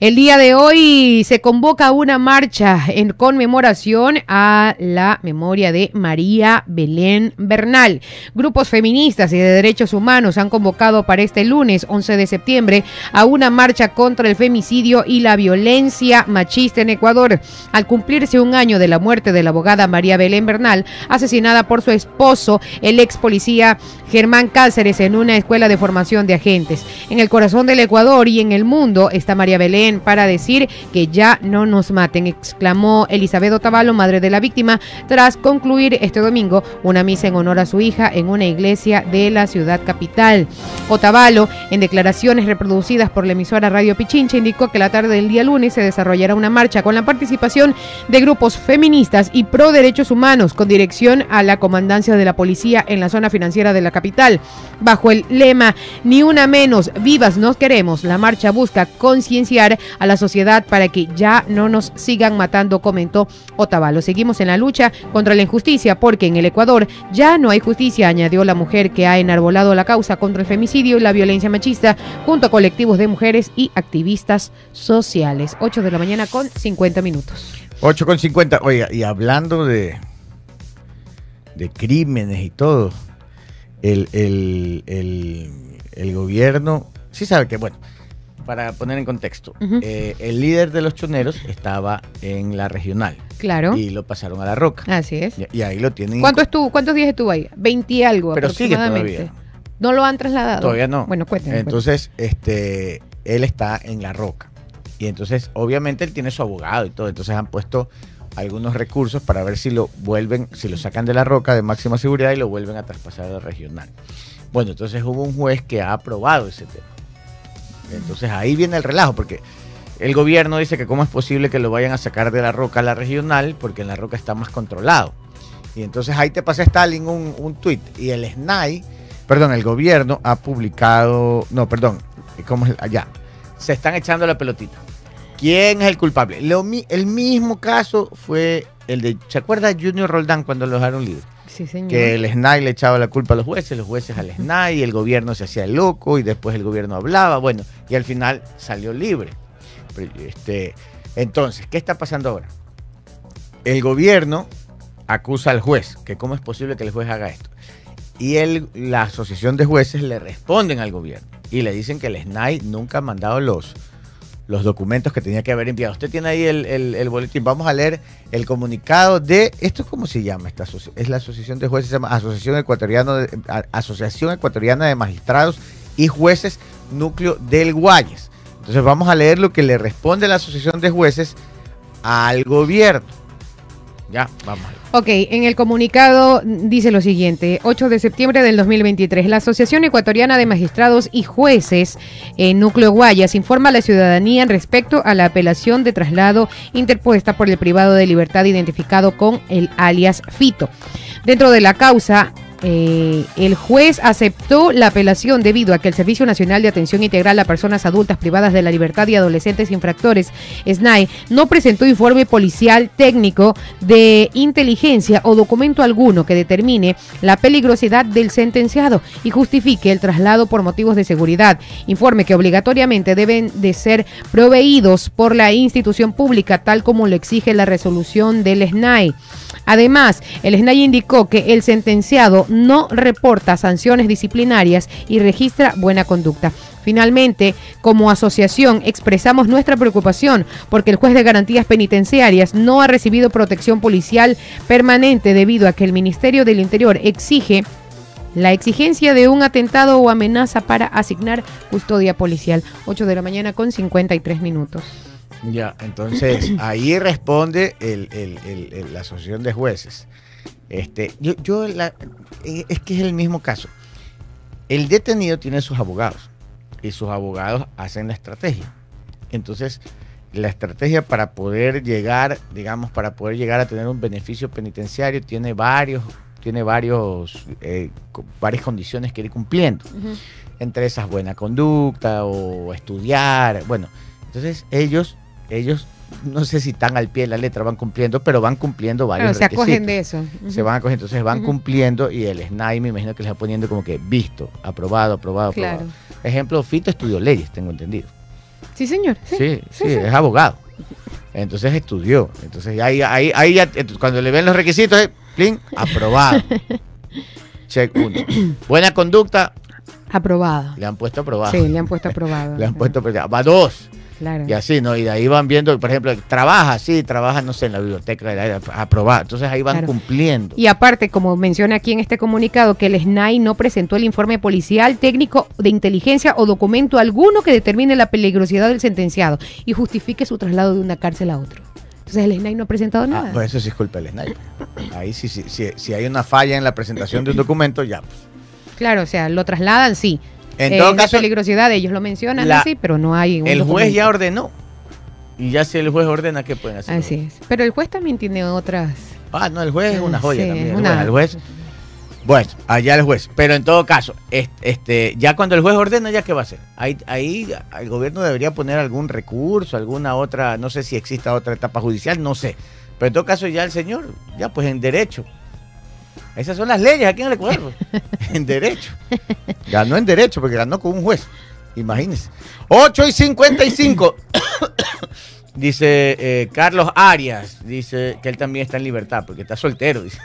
Speaker 2: El día de hoy se convoca una marcha en conmemoración a la memoria de María Belén Bernal. Grupos feministas y de derechos humanos han convocado para este lunes 11 de septiembre a una marcha contra el femicidio y la violencia machista en Ecuador. Al cumplirse un año de la muerte de la abogada María Belén Bernal, asesinada por su esposo, el ex policía Germán Cáceres, en una escuela de formación de agentes. En el corazón del Ecuador y en el mundo está María Belén para decir que ya no nos maten, exclamó Elizabeth Otavalo, madre de la víctima, tras concluir este domingo una misa en honor a su hija en una iglesia de la ciudad capital. Otavalo, en declaraciones reproducidas por la emisora Radio Pichincha, indicó que la tarde del día lunes se desarrollará una marcha con la participación de grupos feministas y pro derechos humanos con dirección a la comandancia de la policía en la zona financiera de la capital. Bajo el lema Ni una menos, vivas nos queremos, la marcha busca conciencia a la sociedad para que ya no nos sigan matando, comentó Otavalo. Seguimos en la lucha contra la injusticia porque en el Ecuador ya no hay justicia, añadió la mujer que ha enarbolado la causa contra el femicidio y la violencia machista junto a colectivos de mujeres y activistas sociales. 8 de la mañana con 50 minutos.
Speaker 1: 8 con 50. Oiga, y hablando de, de crímenes y todo, el, el, el, el gobierno, sí sabe que, bueno, para poner en contexto, eh, el líder de los choneros estaba en la regional
Speaker 2: Claro.
Speaker 1: y lo pasaron a la roca.
Speaker 2: Así es.
Speaker 1: Y, y ahí lo tienen.
Speaker 2: ¿Cuánto estuvo, ¿Cuántos días estuvo ahí? 20 y algo
Speaker 1: Pero sigue todavía.
Speaker 2: ¿No lo han trasladado?
Speaker 1: Todavía no.
Speaker 2: Bueno, cuéntenme.
Speaker 1: Entonces, este, él está en la roca. Y entonces, obviamente, él tiene su abogado y todo. Entonces han puesto algunos recursos para ver si lo vuelven, si lo sacan de la roca de máxima seguridad y lo vuelven a traspasar a la regional. Bueno, entonces hubo un juez que ha aprobado ese tema. Entonces ahí viene el relajo, porque el gobierno dice que cómo es posible que lo vayan a sacar de la roca a la regional, porque en la roca está más controlado. Y entonces ahí te pasa Stalin un, un tuit y el SNAI, perdón, el gobierno ha publicado, no, perdón, ¿cómo es? Allá, se están echando la pelotita. ¿Quién es el culpable? Lo el mismo caso fue el de, ¿se acuerda Junior Roldán cuando lo dejaron libre? Que el SNAI le echaba la culpa a los jueces, los jueces al SNAI, el gobierno se hacía loco y después el gobierno hablaba, bueno, y al final salió libre. Este, entonces, ¿qué está pasando ahora? El gobierno acusa al juez, que cómo es posible que el juez haga esto. Y la asociación de jueces le responden al gobierno y le dicen que el SNAI nunca ha mandado los, los documentos que tenía que haber enviado. Usted tiene ahí el, el- boletín. Vamos a leer el comunicado de. ¿Esto cómo se llama? Esta es la asociación de jueces, se llama Asociación, Ecuatoriano de- asociación Ecuatoriana de Magistrados y Jueces Núcleo del Guayes. Entonces vamos a leer lo que le responde la Asociación de Jueces al gobierno. Ya, vamos a.
Speaker 2: Ok, en el comunicado dice lo siguiente, 8 de septiembre del 2023, la Asociación Ecuatoriana de Magistrados y Jueces en Núcleo Guayas informa a la ciudadanía respecto a la apelación de traslado interpuesta por el privado de libertad identificado con el alias Fito. Dentro de la causa, eh, el juez aceptó la apelación debido a que el Servicio Nacional de Atención Integral a Personas Adultas Privadas de la Libertad y Adolescentes Infractores, SNAI, no presentó informe policial técnico de inteligencia o documento alguno que determine la peligrosidad del sentenciado y justifique el traslado por motivos de seguridad. Informe que obligatoriamente deben de ser proveídos por la institución pública tal como lo exige la resolución del SNAI. Además, el SNAI indicó que el sentenciado no reporta sanciones disciplinarias y registra buena conducta. Finalmente, como asociación, expresamos nuestra preocupación porque el juez de garantías penitenciarias no ha recibido protección policial permanente debido a que el Ministerio del Interior exige la exigencia de un atentado o amenaza para asignar custodia policial. 8 de la mañana con 53 minutos.
Speaker 1: Ya, entonces ahí responde el- el- el- el- la asociación de jueces. Este, yo, yo la- eh, es que es el mismo caso. El detenido tiene sus abogados y sus abogados hacen la estrategia. Entonces, la estrategia para poder llegar, digamos, para poder llegar a tener un beneficio penitenciario tiene varios, tiene varios, eh, varias condiciones que ir cumpliendo entre esas buena conducta o estudiar, bueno, entonces ellos, ellos no sé si están al pie de la letra, van cumpliendo, pero van cumpliendo varios
Speaker 2: Claro, se acogen
Speaker 1: requisitos.
Speaker 2: de eso.
Speaker 1: Se van acogiendo, entonces van cumpliendo y el SNAI me imagino que les va poniendo como que visto, aprobado, aprobado,
Speaker 2: Claro.
Speaker 1: aprobado. Ejemplo, Fito estudió leyes, tengo entendido.
Speaker 2: Sí, señor. Sí.
Speaker 1: Sí, sí,
Speaker 2: sí.
Speaker 1: es abogado. Entonces estudió. Entonces ahí, ahí, ahí ya, cuando le ven los requisitos, eh, plin, aprobado. Check uno. Buena conducta,
Speaker 2: Aprobado.
Speaker 1: le han puesto aprobado.
Speaker 2: Sí, le han puesto aprobado.
Speaker 1: Le han puesto aprobado. Va dos.
Speaker 2: Claro.
Speaker 1: Y así, ¿no? Y de ahí van viendo, por ejemplo, trabaja, sí, trabaja, no sé, en la biblioteca, aprobado. Entonces ahí van
Speaker 2: Claro.
Speaker 1: cumpliendo.
Speaker 2: Y aparte, como menciona aquí en este comunicado, que el SNAI no presentó el informe policial, técnico de inteligencia o documento alguno que determine la peligrosidad del sentenciado y justifique su traslado de una cárcel a otro. Entonces el SNAI no ha presentado
Speaker 1: Ah,
Speaker 2: nada.
Speaker 1: pues eso sí es culpa del sniper. Ahí sí, sí, sí, si hay una falla en la presentación de un documento, ya. pues.
Speaker 2: Claro, o sea, lo trasladan, sí.
Speaker 1: En
Speaker 2: Eh,
Speaker 1: todo
Speaker 2: la
Speaker 1: caso,
Speaker 2: peligrosidad, ellos lo mencionan
Speaker 1: la-
Speaker 2: así, pero no hay un
Speaker 1: el juez ya ordenó. Y ya si el juez ordena, ¿qué pueden hacer?
Speaker 2: Así es. Pero el juez también tiene otras...
Speaker 1: Ah, no, el juez es una joya
Speaker 2: Sí,
Speaker 1: también.
Speaker 2: es
Speaker 1: el
Speaker 2: una-
Speaker 1: juez. El juez, Bueno, allá el juez. Pero en todo caso, es- este, ya cuando el juez ordena, ¿ya qué va a hacer? Ahí, ahí el gobierno debería poner algún recurso, alguna otra, no sé si exista otra etapa judicial, no sé. Pero en todo caso, ya el señor, ya pues en derecho. Esas son las leyes aquí en el pues. en derecho. Ganó en derecho porque ganó con un juez. Imagínense. 8 y 55. Dice eh, Carlos Arias, dice que él también está en libertad porque está soltero. Dice.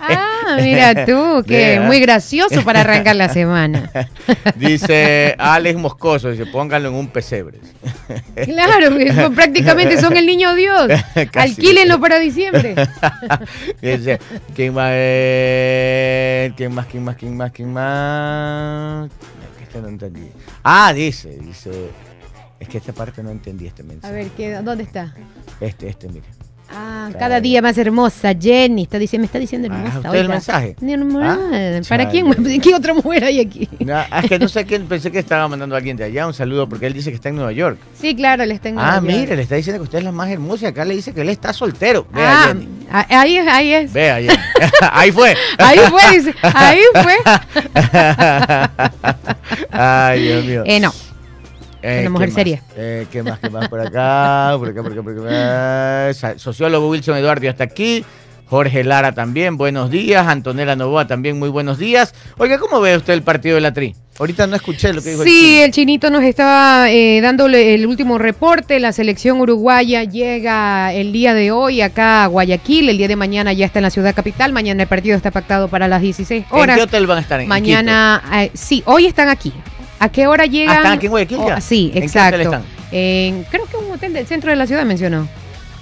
Speaker 2: Ah, mira tú, que muy gracioso para arrancar la semana.
Speaker 1: Dice Alex Moscoso, dice, pónganlo en un pesebre.
Speaker 2: Claro, prácticamente son el niño Dios. Alquílenlo para diciembre.
Speaker 1: Dice, ¿quién más? eh? ¿Quién más? ¿Quién más? ¿Quién más? ¿Quién más? No entendí. Ah, dice, dice. Es que esta parte no entendí este
Speaker 2: A
Speaker 1: mensaje.
Speaker 2: ver, ¿qué, ¿dónde está?
Speaker 1: Este, este, mire.
Speaker 2: Ah, cada día más hermosa. Jenny está diciendo, me está diciendo
Speaker 1: Ah,
Speaker 2: hermosa.
Speaker 1: ¿usted el mensaje? Ah,
Speaker 2: ¿Para quién? ¿Qué otra mujer hay aquí?
Speaker 1: No, es que no sé quién, pensé que estaba mandando a alguien de allá un saludo porque él dice que está en Nueva York.
Speaker 2: Sí, claro, les tengo.
Speaker 1: Ah, mire, le está diciendo que usted es la más hermosa acá le dice que él está soltero. Vea,
Speaker 2: Ah,
Speaker 1: Jenny.
Speaker 2: ah, ahí es, ahí es.
Speaker 1: Vea, Jenny. Ahí fue.
Speaker 2: Ahí fue, dice, ahí fue.
Speaker 1: Ay, Dios mío.
Speaker 2: Eh, no.
Speaker 1: Eh,
Speaker 2: una mujer seria.
Speaker 1: Eh, ¿Qué más? ¿Qué más por acá? Por acá, por acá, por acá. Sa- Sociólogo Wilson Eduardo hasta aquí. Jorge Lara también, buenos días. Antonella Novoa también, muy buenos días. Oiga, ¿cómo ve usted el partido de la Tri? Ahorita no escuché lo que dijo el
Speaker 2: Sí,
Speaker 1: chino.
Speaker 2: el chinito nos estaba eh, dándole el último reporte. La selección uruguaya llega el día de hoy acá a Guayaquil. El día de mañana ya está en la ciudad capital. Mañana el partido está pactado para las 16
Speaker 1: ¿En
Speaker 2: horas.
Speaker 1: qué hotel van a estar? ¿En
Speaker 2: Mañana, eh, sí, hoy están aquí. ¿A qué hora llegan?
Speaker 1: Ah, ¿están aquí en Guayaquil ya?
Speaker 2: Oh, sí,
Speaker 1: ¿En qué
Speaker 2: exacto.
Speaker 1: hotel están?
Speaker 2: En- creo que un hotel del centro de la ciudad mencionó.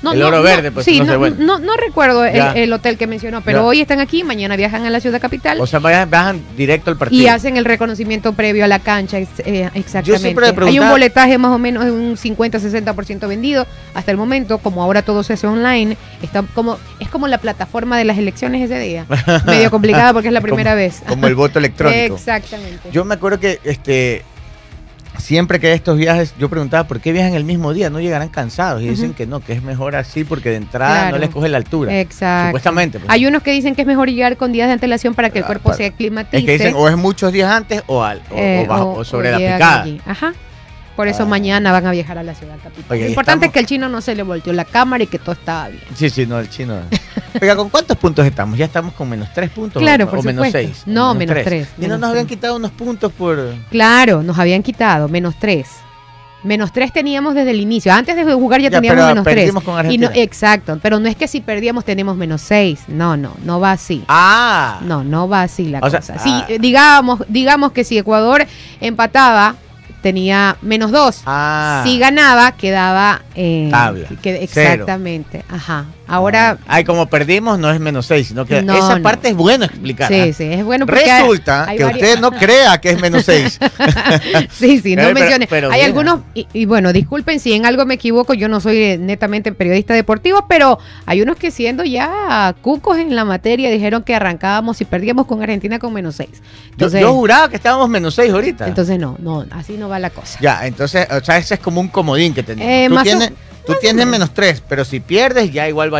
Speaker 1: El Oro Verde, pues,
Speaker 2: sí,
Speaker 1: no sé,
Speaker 2: no,
Speaker 1: bueno.
Speaker 2: no, no recuerdo el, hotel que mencionó, pero
Speaker 1: Ya.
Speaker 2: hoy están aquí, mañana viajan a la ciudad capital
Speaker 1: O sea, vayan, bajan directo al partido.
Speaker 2: y hacen el reconocimiento previo a la cancha. eh, exactamente.
Speaker 1: siempre me
Speaker 2: Hay un boletaje más o menos de un 50-60% vendido hasta el momento, como ahora todo se hace online, está como es como la plataforma de las elecciones ese día. Medio complicada porque es la primera
Speaker 1: Como-
Speaker 2: vez.
Speaker 1: Como el voto electrónico.
Speaker 2: Exactamente.
Speaker 1: Yo me acuerdo que este siempre que estos viajes, yo preguntaba por qué viajan el mismo día, no llegarán cansados. Y dicen que no, que es mejor así porque de entrada
Speaker 2: Claro.
Speaker 1: no les coge la altura.
Speaker 2: Exacto.
Speaker 1: Supuestamente. pues.
Speaker 2: Hay unos que dicen que es mejor llegar con días de antelación para que el
Speaker 1: Ah,
Speaker 2: cuerpo
Speaker 1: para-
Speaker 2: se aclimatice.
Speaker 1: es que dicen o es muchos días antes o, al, o,
Speaker 2: eh,
Speaker 1: o bajo-
Speaker 2: o-
Speaker 1: sobre la picada.
Speaker 2: allí. Ajá. Por eso
Speaker 1: Ah.
Speaker 2: mañana van a viajar a la ciudad capital.
Speaker 1: Oye,
Speaker 2: Lo importante es que el chino no se le volteó la cámara y que todo estaba bien.
Speaker 1: Sí, sí, no, el chino. Oiga, ¿con cuántos puntos estamos? Ya estamos con menos tres puntos.
Speaker 2: Claro,
Speaker 1: o,
Speaker 2: por
Speaker 1: o menos seis.
Speaker 2: No, menos tres,
Speaker 1: Y no nos habían quitado unos puntos por.
Speaker 2: Claro, nos habían quitado menos tres. Menos tres teníamos desde el inicio. Antes de jugar ya,
Speaker 1: Ya,
Speaker 2: teníamos menos tres.
Speaker 1: perdimos con
Speaker 2: Y no, exacto, pero no es que si perdíamos tenemos menos seis. No, no, no va así.
Speaker 1: Ah,
Speaker 2: No, no va así la
Speaker 1: O sea,
Speaker 2: cosa.
Speaker 1: ah.
Speaker 2: Si, eh, digamos, digamos que si Ecuador empataba, tenía menos dos.
Speaker 1: ah.
Speaker 2: Si ganaba, quedaba. eh,
Speaker 1: Tabla.
Speaker 2: que-
Speaker 1: Cero.
Speaker 2: exactamente. Ajá. Ahora.
Speaker 1: Ay, como perdimos, no es menos seis, sino que
Speaker 2: No,
Speaker 1: esa
Speaker 2: no.
Speaker 1: parte es bueno explicar.
Speaker 2: Sí,
Speaker 1: ¿ah?
Speaker 2: sí, es bueno hay-
Speaker 1: Resulta
Speaker 2: hay
Speaker 1: que
Speaker 2: varias-
Speaker 1: usted no crea que es menos seis.
Speaker 2: Sí, sí, no
Speaker 1: pero-
Speaker 2: mencione.
Speaker 1: pero
Speaker 2: Hay algunos, y, y bueno, disculpen si en algo me equivoco, yo no soy eh, netamente periodista deportivo, pero hay unos que siendo ya cucos en la materia dijeron que arrancábamos y perdíamos con Argentina con menos seis.
Speaker 1: Yo,
Speaker 2: Entonces,
Speaker 1: yo juraba que estábamos menos seis ahorita.
Speaker 2: entonces no, no, así no va la cosa.
Speaker 1: ya, entonces, o sea, ese es como un comodín que tenemos.
Speaker 2: Eh,
Speaker 1: tú
Speaker 2: o-
Speaker 1: tienes, tú tienes menos tres, pero si pierdes, ya igual valí.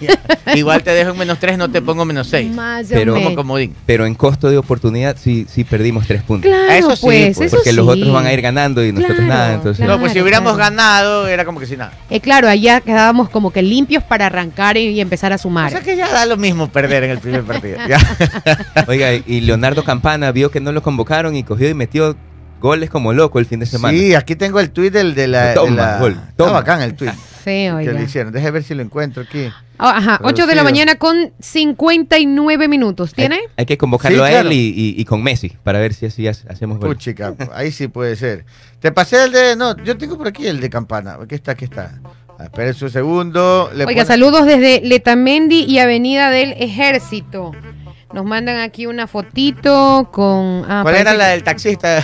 Speaker 1: Ya. igual te dejo en menos tres, no te pongo menos seis.
Speaker 2: Más
Speaker 3: Pero
Speaker 2: o
Speaker 1: Como comodín.
Speaker 3: Pero en costo de oportunidad sí, sí perdimos tres puntos.
Speaker 2: Claro,
Speaker 1: Eso sí,
Speaker 2: pues,
Speaker 1: pues,
Speaker 2: eso
Speaker 3: porque los
Speaker 2: sí.
Speaker 3: otros van a ir ganando y nosotros
Speaker 2: Claro,
Speaker 3: nada. Entonces,
Speaker 2: claro.
Speaker 1: no, pues si hubiéramos
Speaker 2: claro.
Speaker 1: ganado, era como que si nada.
Speaker 2: Eh, claro, allá quedábamos como que limpios para arrancar y, y empezar a sumar.
Speaker 1: O sea que ya da lo mismo perder en el primer partido.
Speaker 3: Oiga, y Leonardo Campana vio que no lo convocaron y cogió y metió goles como loco el fin de semana.
Speaker 1: Sí, aquí tengo el tuit del, de la. de
Speaker 3: Toma,
Speaker 1: la-
Speaker 3: gol,
Speaker 1: Está bacán el tuit
Speaker 2: Sí,
Speaker 1: que
Speaker 2: oiga.
Speaker 1: le hicieron. Déjame ver si lo encuentro aquí.
Speaker 2: Ah, Ajá, 8 de la mañana con 59 minutos. ¿Tiene?
Speaker 3: Hay, hay que convocarlo
Speaker 1: Sí,
Speaker 3: a
Speaker 1: claro.
Speaker 3: él y, y- y con Messi para ver si así ha- hacemos gol.
Speaker 1: Puchica, ahí sí puede ser. Te pasé el de. No, yo tengo por aquí el de campana. Aquí está, aquí está. Ah, Esperen un segundo. Le
Speaker 2: Oiga,
Speaker 1: pone-
Speaker 2: saludos desde Letamendi y Avenida del Ejército. Nos mandan aquí una fotito con. ah,
Speaker 1: ¿Cuál era la del taxista?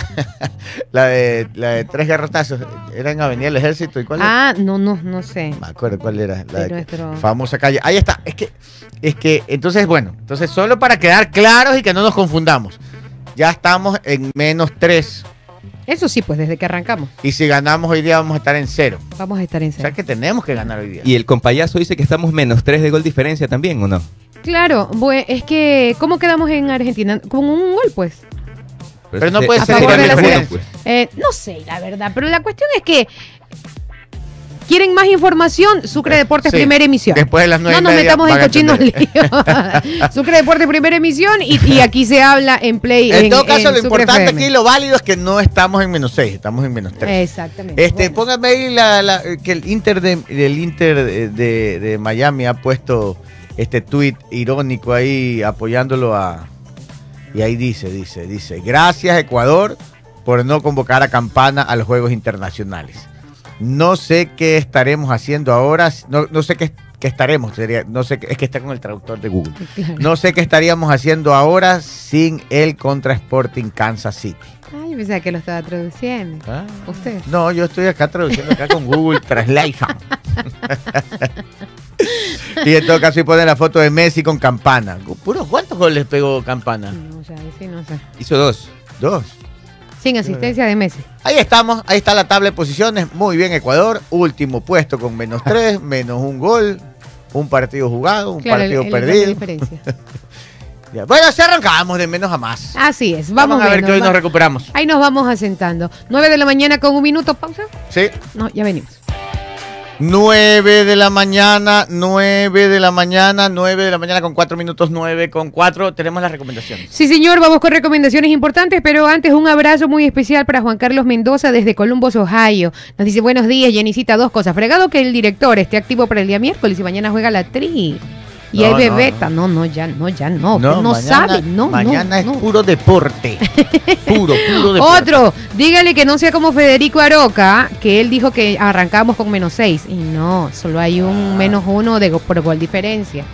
Speaker 1: la, de, la de tres garrotazos. Era en Avenida del Ejército. ¿Y cuál era?
Speaker 2: Ah, no, no, no sé.
Speaker 1: No me acuerdo cuál era. La
Speaker 2: De
Speaker 1: de-
Speaker 2: nuestro-
Speaker 1: famosa calle. Ahí está. Es que, es que, entonces, bueno, entonces solo para quedar claros y que no nos confundamos. Ya estamos en menos tres.
Speaker 2: Eso sí, pues desde que arrancamos.
Speaker 1: Y si ganamos hoy día vamos a estar en cero.
Speaker 2: Vamos a estar en
Speaker 1: O sea
Speaker 2: cero.
Speaker 1: que tenemos que ganar hoy día.
Speaker 3: Y el compayazo dice que estamos menos tres de gol diferencia también, ¿o no?
Speaker 2: Claro, bue- es que, ¿cómo quedamos en Argentina? Con un gol, pues.
Speaker 1: Pero no
Speaker 3: se-
Speaker 1: puede
Speaker 2: A
Speaker 1: ser
Speaker 2: favor
Speaker 1: que
Speaker 2: de la
Speaker 1: gane
Speaker 2: selección.
Speaker 1: pues.
Speaker 2: Eh, no sé, la verdad, pero la cuestión es que quieren más información, Sucre Deportes
Speaker 1: Sí.
Speaker 2: primera emisión.
Speaker 1: Después de las nueve
Speaker 2: No nos metamos en cochinos líos. Sucre Deportes primera emisión y, y aquí se habla en play.
Speaker 1: En todo caso,
Speaker 2: en
Speaker 1: lo
Speaker 2: Sucre
Speaker 1: importante
Speaker 2: FM.
Speaker 1: aquí, lo válido es que no estamos en menos 6, estamos en menos 3.
Speaker 2: Exactamente.
Speaker 1: Este,
Speaker 2: Bueno.
Speaker 1: póngame ahí la, la- que el Inter de, del Inter de, de- de Miami ha puesto este tuit irónico ahí apoyándolo a y ahí dice, dice, dice, gracias Ecuador por no convocar a Campana a los Juegos Internacionales. No sé qué estaremos haciendo ahora, no, no sé qué, qué estaremos, sería, no sé, qué- es que está con el traductor de Google.
Speaker 2: Claro.
Speaker 1: No sé qué estaríamos haciendo ahora sin el contra Sporting Kansas City.
Speaker 2: Ay, yo pensaba que lo estaba traduciendo.
Speaker 1: Ah.
Speaker 2: Usted.
Speaker 1: No, yo estoy acá traduciendo acá con Google Translation. y en todo caso, y pone la foto de Messi con Campana. Puros, ¿cuántos goles pegó Campana?
Speaker 2: No, ya, sí, no sé.
Speaker 3: Hizo dos.
Speaker 1: Dos.
Speaker 2: Sin asistencia de Messi.
Speaker 1: Ahí estamos, ahí está la tabla de posiciones. Muy bien, Ecuador. Último puesto con menos tres, menos un gol, un partido jugado, un
Speaker 2: Claro,
Speaker 1: partido
Speaker 2: el
Speaker 1: perdido.
Speaker 2: diferencia.
Speaker 1: Bueno, se arrancamos de menos a más.
Speaker 2: Así es,
Speaker 1: Vamos,
Speaker 2: vamos,
Speaker 1: a ver
Speaker 2: viendo,
Speaker 1: que hoy nos recuperamos.
Speaker 2: Ahí nos vamos asentando. 9 de la mañana con un minuto, pausa.
Speaker 1: Sí.
Speaker 2: No, ya venimos.
Speaker 1: 9 de la mañana, 9 de la mañana, 9 de la mañana con 4 minutos, 9 con 4. Tenemos las recomendaciones.
Speaker 2: Sí, señor, vamos con recomendaciones importantes, pero antes un abrazo muy especial para Juan Carlos Mendoza desde Columbus, Ohio. Nos dice, buenos días, Jenicita, dos cosas. Fregado que el director esté activo para el día miércoles y mañana juega la tri. Y
Speaker 1: No,
Speaker 2: hay bebeta. No, no, ya, no, ya no. No, no
Speaker 1: mañana,
Speaker 2: sabe, no,
Speaker 1: Mañana
Speaker 2: no,
Speaker 1: es puro deporte. Puro, puro deporte.
Speaker 2: Otro, dígale que no sea como Federico Aroca, que él dijo que arrancamos con menos seis. Y no, solo hay un menos uno de por gol diferencia.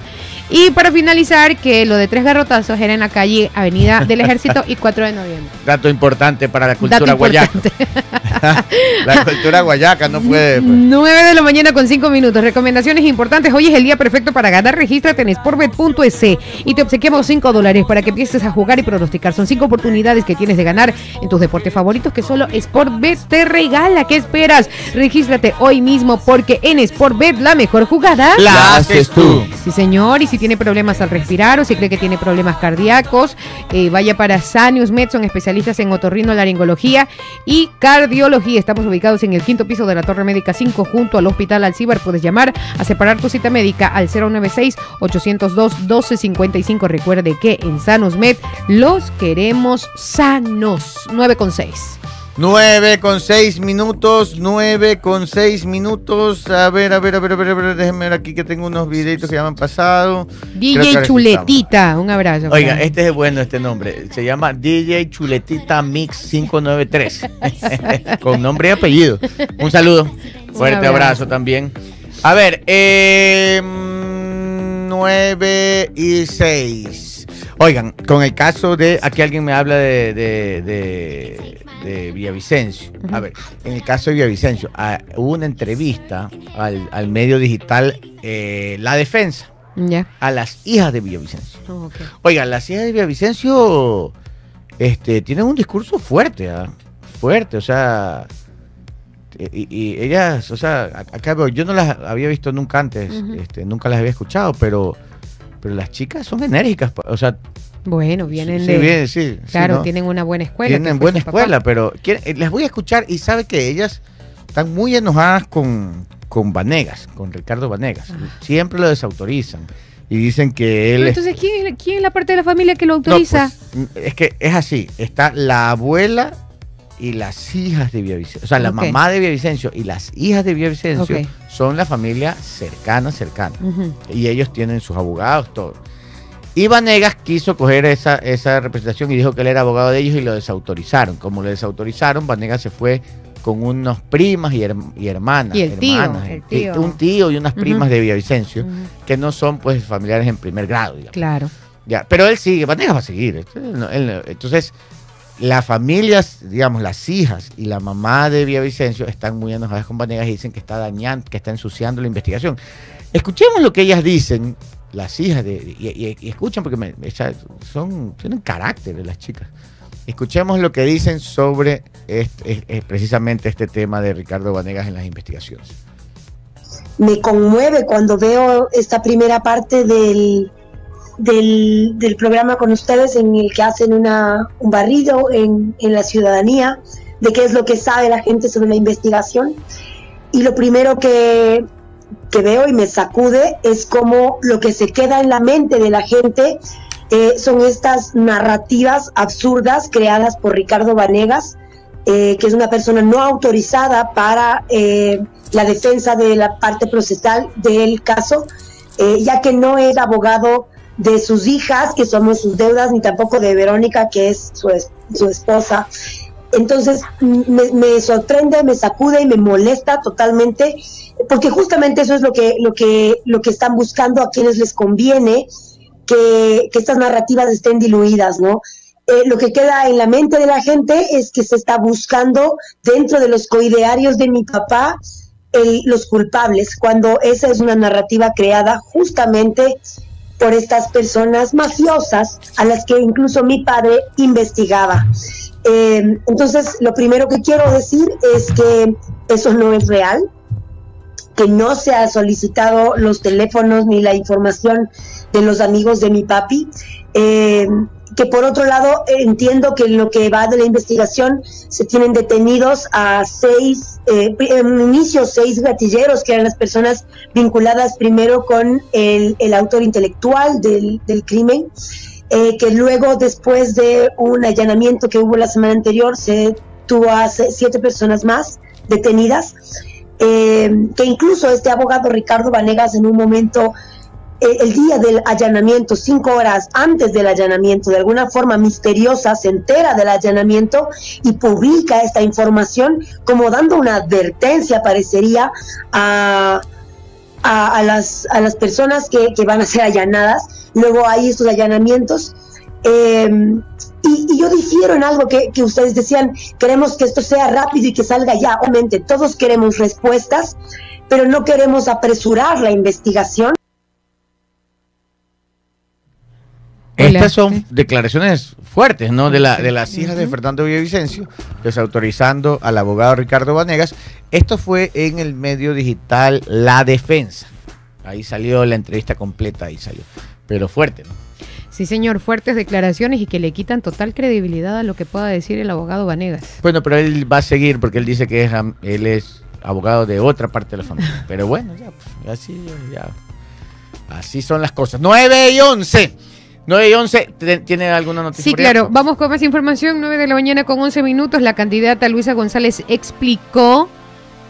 Speaker 2: Y para finalizar, que lo de tres garrotazos era en la calle Avenida del Ejército y 4 de noviembre.
Speaker 1: Dato importante para la cultura guayaca. la cultura guayaca no puede. pues.
Speaker 2: 9 de la mañana con 5 minutos. Recomendaciones importantes. Hoy es el día perfecto para ganar. Regístrate en sportbet.es y te obsequiamos 5 dólares para que empieces a jugar y pronosticar. Son 5 oportunidades que tienes de ganar en tus deportes favoritos que solo Sportbet te regala. ¿Qué esperas? Regístrate hoy mismo porque en Sportbet la mejor jugada.
Speaker 1: La haces tú.
Speaker 2: Sí, señor. Y si tiene problemas al respirar o si cree que tiene problemas cardíacos, eh, vaya para Sanius Med, son especialistas en otorrinolaringología y cardiología. Estamos ubicados en el quinto piso de la Torre Médica 5, junto al Hospital Alcibar. Puedes llamar a separar tu cita médica al 096-802-1255. Recuerde que en Sanus Med los queremos sanos. 9 con 6.
Speaker 1: 9 con 6 minutos, 9 con 6 minutos. A ver, a ver, a ver, a ver, a ver, déjenme ver aquí que tengo unos videitos que ya me han pasado.
Speaker 2: DJ Chuletita, un abrazo.
Speaker 1: Oiga, este es bueno este nombre. Se llama DJ Chuletita Mix 593. con nombre y apellido. Un saludo. Fuerte
Speaker 2: abrazo.
Speaker 1: abrazo. también. A ver, eh, 9 y 6. Oigan, con el caso de. Aquí alguien me habla de, de, de, de Villavicencio. A ver, en el caso de Villavicencio, ah, hubo una entrevista al, al medio digital eh, La Defensa a las hijas de Villavicencio.
Speaker 2: Oh.
Speaker 1: Oigan, las hijas de Villavicencio este, tienen un discurso fuerte, ¿ah? fuerte, o sea, y, y ellas, o sea, acá yo no las había visto nunca antes, este, nunca las había escuchado, pero, pero las chicas son enérgicas, o sea,
Speaker 2: Bueno, vienen
Speaker 1: sí,
Speaker 2: de.
Speaker 1: bien, sí, sí,
Speaker 2: Claro,
Speaker 1: ¿no?
Speaker 2: tienen una buena escuela.
Speaker 1: tienen buena
Speaker 2: papá.
Speaker 1: escuela, pero quieren- eh, les voy a escuchar y sabe que ellas están muy enojadas con, con Vanegas, con Ricardo Vanegas,
Speaker 2: Ah.
Speaker 1: siempre lo desautorizan y dicen que él...
Speaker 2: Pero entonces, ¿quién, es- ¿quién es la parte de la familia que lo
Speaker 1: No,
Speaker 2: autoriza?
Speaker 1: pues, es que es así. Está la abuela y las hijas de Villavicencio. O sea, la mamá de Villavicencio y las hijas de Villavicencio son la familia cercana, cercana. Y ellos tienen sus abogados, todo. Y Vanegas quiso coger esa, esa representación y dijo que él era abogado de ellos y lo desautorizaron. Como lo desautorizaron, Vanegas se fue con unos primas y, herm- y hermanas.
Speaker 2: Y el tío,
Speaker 1: hermanas,
Speaker 2: el
Speaker 1: sí,
Speaker 2: tío.
Speaker 1: Un tío y unas primas de Villavicencio,
Speaker 2: Ujú.
Speaker 1: que no son pues familiares en primer grado, digamos.
Speaker 2: Claro.
Speaker 1: Ya, pero él sigue, Vanegas va a seguir. No- él no- Entonces, las familias, digamos, las hijas y la mamá de Villavicencio están muy enojadas con Vanegas y dicen que está dañando, que está ensuciando la investigación. Escuchemos lo que ellas dicen, las hijas de, y, y- y escuchen porque me- son, tienen carácter las chicas. Escuchemos lo que dicen sobre este- es- es precisamente este tema de Ricardo Vanegas en las investigaciones.
Speaker 5: me conmueve cuando veo esta primera parte del, del, del, programa con ustedes en el que hacen una, un barrido en, en la ciudadanía de qué es lo que sabe la gente sobre la investigación. Y lo primero que, que veo y me sacude es como lo que se queda en la mente de la gente eh, son estas narrativas absurdas creadas por Ricardo Vanegas, eh, que es una persona no autorizada para eh, la defensa de la parte procesal del caso, ya que no es abogado de sus hijas, que somos sus deudas, ni tampoco de Verónica, que es su, su esposa. Entonces me, sorprende, me sacude y me molesta totalmente, porque justamente eso es lo que, lo que, lo que están buscando a quienes les conviene que, estas narrativas estén diluidas, ¿no? Eh, lo que queda en la mente de la gente es que se está buscando dentro de los coidearios de mi papá los culpables, cuando esa es una narrativa creada justamente por estas personas mafiosas a las que incluso mi padre investigaba. Eh, entonces, lo primero que quiero decir es que eso no es real, que no se ha solicitado los teléfonos ni la información de los amigos de mi papi. Eh, que por otro lado entiendo que lo que va de la investigación se tienen detenidos a seis, eh, en inicio seis gatilleros, que eran las personas vinculadas primero con el, autor intelectual del, crimen, eh, que luego después de un allanamiento que hubo la semana anterior se tuvo a siete personas más detenidas, que incluso este abogado Ricardo Vanegas en un momento el día del allanamiento, cinco horas antes del allanamiento, de alguna forma misteriosa, se entera del allanamiento y publica esta información como dando una advertencia, parecería, a, a, las, a las personas que, van a ser allanadas. Luego hay estos allanamientos. Em, y, yo difiero en algo que, que, ustedes decían, queremos que esto sea rápido y que salga ya. Obviamente, todos queremos respuestas, pero no queremos apresurar la investigación.
Speaker 1: Estas son declaraciones fuertes, ¿no? De, la, de las hijas de Fernando Villavicencio, desautorizando al abogado Ricardo Vanegas. Esto fue en el medio digital La Defensa. Ahí salió la entrevista completa, ahí salió. Pero fuerte, ¿no?
Speaker 2: Sí, señor, fuertes declaraciones y que le quitan total credibilidad a lo que pueda decir el abogado Vanegas.
Speaker 1: Bueno, pero él va a seguir porque él dice que es, él es abogado de otra parte de la familia. Pero bueno, ya, pues, así, ya. Así son las cosas. 9 y 11. 9 y 11, ¿tiene alguna noticia?
Speaker 2: Sí, claro. Vamos con más información. 9 de la mañana con 11 minutos. La candidata Luisa González explicó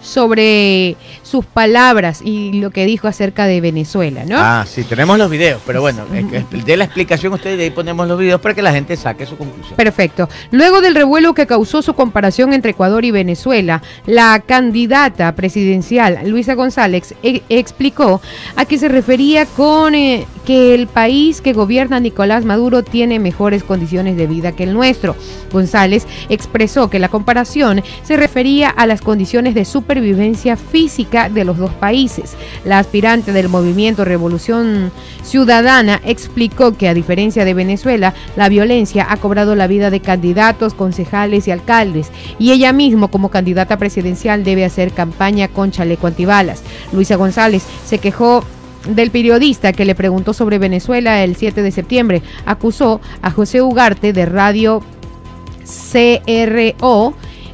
Speaker 2: sobre sus palabras y lo que dijo acerca de Venezuela, ¿no?
Speaker 1: Ah, sí, tenemos los videos, pero bueno, de la explicación usted y ahí ponemos los videos para que la gente saque su conclusión.
Speaker 2: Perfecto. Luego del revuelo que causó su comparación entre Ecuador y Venezuela, la candidata presidencial Luisa González e, explicó a qué se refería con eh, que el país que gobierna Nicolás Maduro tiene mejores condiciones de vida que el nuestro. González expresó que la comparación se refería a las condiciones de supervivencia física de los dos países. La aspirante del movimiento Revolución Ciudadana explicó que a diferencia de Venezuela, la violencia ha cobrado la vida de candidatos, concejales y alcaldes, y ella misma como candidata presidencial debe hacer campaña con chaleco antibalas. Luisa González se quejó del periodista que le preguntó sobre Venezuela el 7 de septiembre. Acusó a José Ugarte de Radio CRO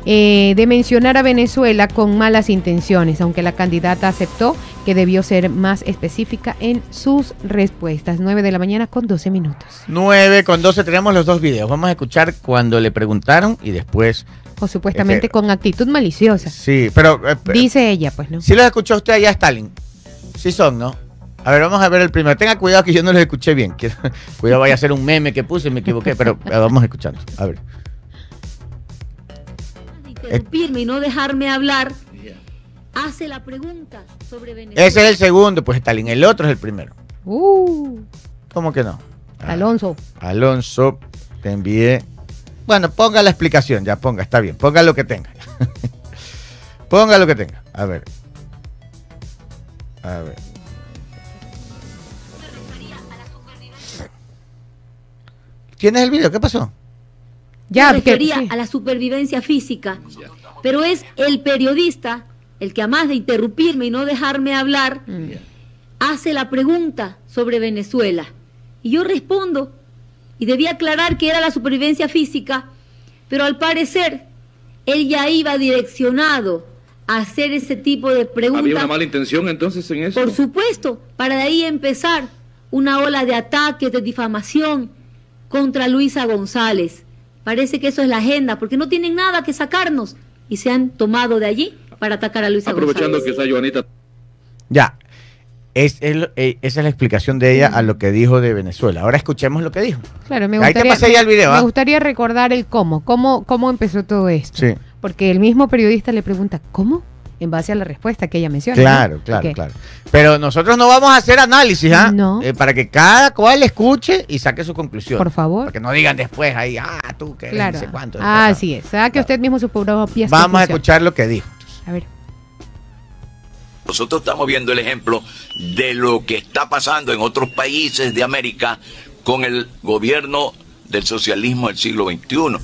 Speaker 2: eh, de mencionar a Venezuela con malas intenciones, aunque la candidata aceptó que debió ser más específica en sus respuestas. 9 de la mañana con 12 minutos.
Speaker 1: 9 con 12 tenemos los dos videos. Vamos a escuchar cuando le preguntaron y después...
Speaker 2: O supuestamente con actitud maliciosa.
Speaker 1: Sí, pero...
Speaker 2: Eh, Dice ella, pues, ¿no?
Speaker 1: Si los escuchó usted allá, Stalin. Sí son, ¿no? A ver, vamos a ver el primero. Tenga cuidado que yo no lo escuché bien. Cuidado, vaya a ser un meme que puse, me equivoqué, pero eh, vamos escuchando. A ver.
Speaker 6: Interrumpirme y no dejarme hablar. Hace la pregunta sobre Venezuela.
Speaker 1: Ese es el segundo, pues Stalin. El otro es el primero.
Speaker 2: Uh.
Speaker 1: ¿Cómo que no?
Speaker 2: Ah, Alonso.
Speaker 1: Alonso, te envié. Bueno, ponga la explicación, ya ponga, está bien. Ponga lo que tenga. ponga lo que tenga. A ver. A ver. ¿Tienes el video? ¿Qué pasó?
Speaker 6: Ya, me refería a la supervivencia física, pero es el periodista el que, además de interrumpirme y no dejarme hablar, mm. hace la pregunta sobre Venezuela. Y yo respondo, y debía aclarar que era la supervivencia física, pero al parecer él ya iba direccionado a hacer ese tipo de preguntas.
Speaker 7: ¿Había una mala intención entonces en eso?
Speaker 6: Por supuesto, para de ahí empezar una ola de ataques, de difamación contra Luisa González. Parece que eso es la agenda, porque no tienen nada que sacarnos y se han tomado de allí para atacar a Luisa
Speaker 7: Aprovechando que está Joanita.
Speaker 1: Ya, es, eh, esa es la explicación de ella a lo que dijo de Venezuela. Ahora escuchemos lo que dijo.
Speaker 2: Claro, me gustaría,
Speaker 1: Ahí te ya el video.
Speaker 2: Me ¿ah? gustaría recordar el cómo, cómo, cómo empezó todo esto. Sí. Porque el mismo periodista le pregunta, ¿cómo? En base a la respuesta que ella menciona.
Speaker 1: Claro, claro, claro. Pero nosotros no vamos a hacer análisis, ¿ah?
Speaker 2: No.
Speaker 1: Eh, para que cada cual escuche y saque su conclusión.
Speaker 2: Por favor.
Speaker 1: Para que no digan después ahí, ah, tú que
Speaker 2: claro.
Speaker 1: no sé cuánto.
Speaker 2: Ah, así es. Saque usted mismo su propia
Speaker 1: Vamos a escuchar lo que dijo.
Speaker 2: A ver.
Speaker 8: Nosotros estamos viendo el ejemplo de lo que está pasando en otros países de América con el gobierno del socialismo del siglo XXI.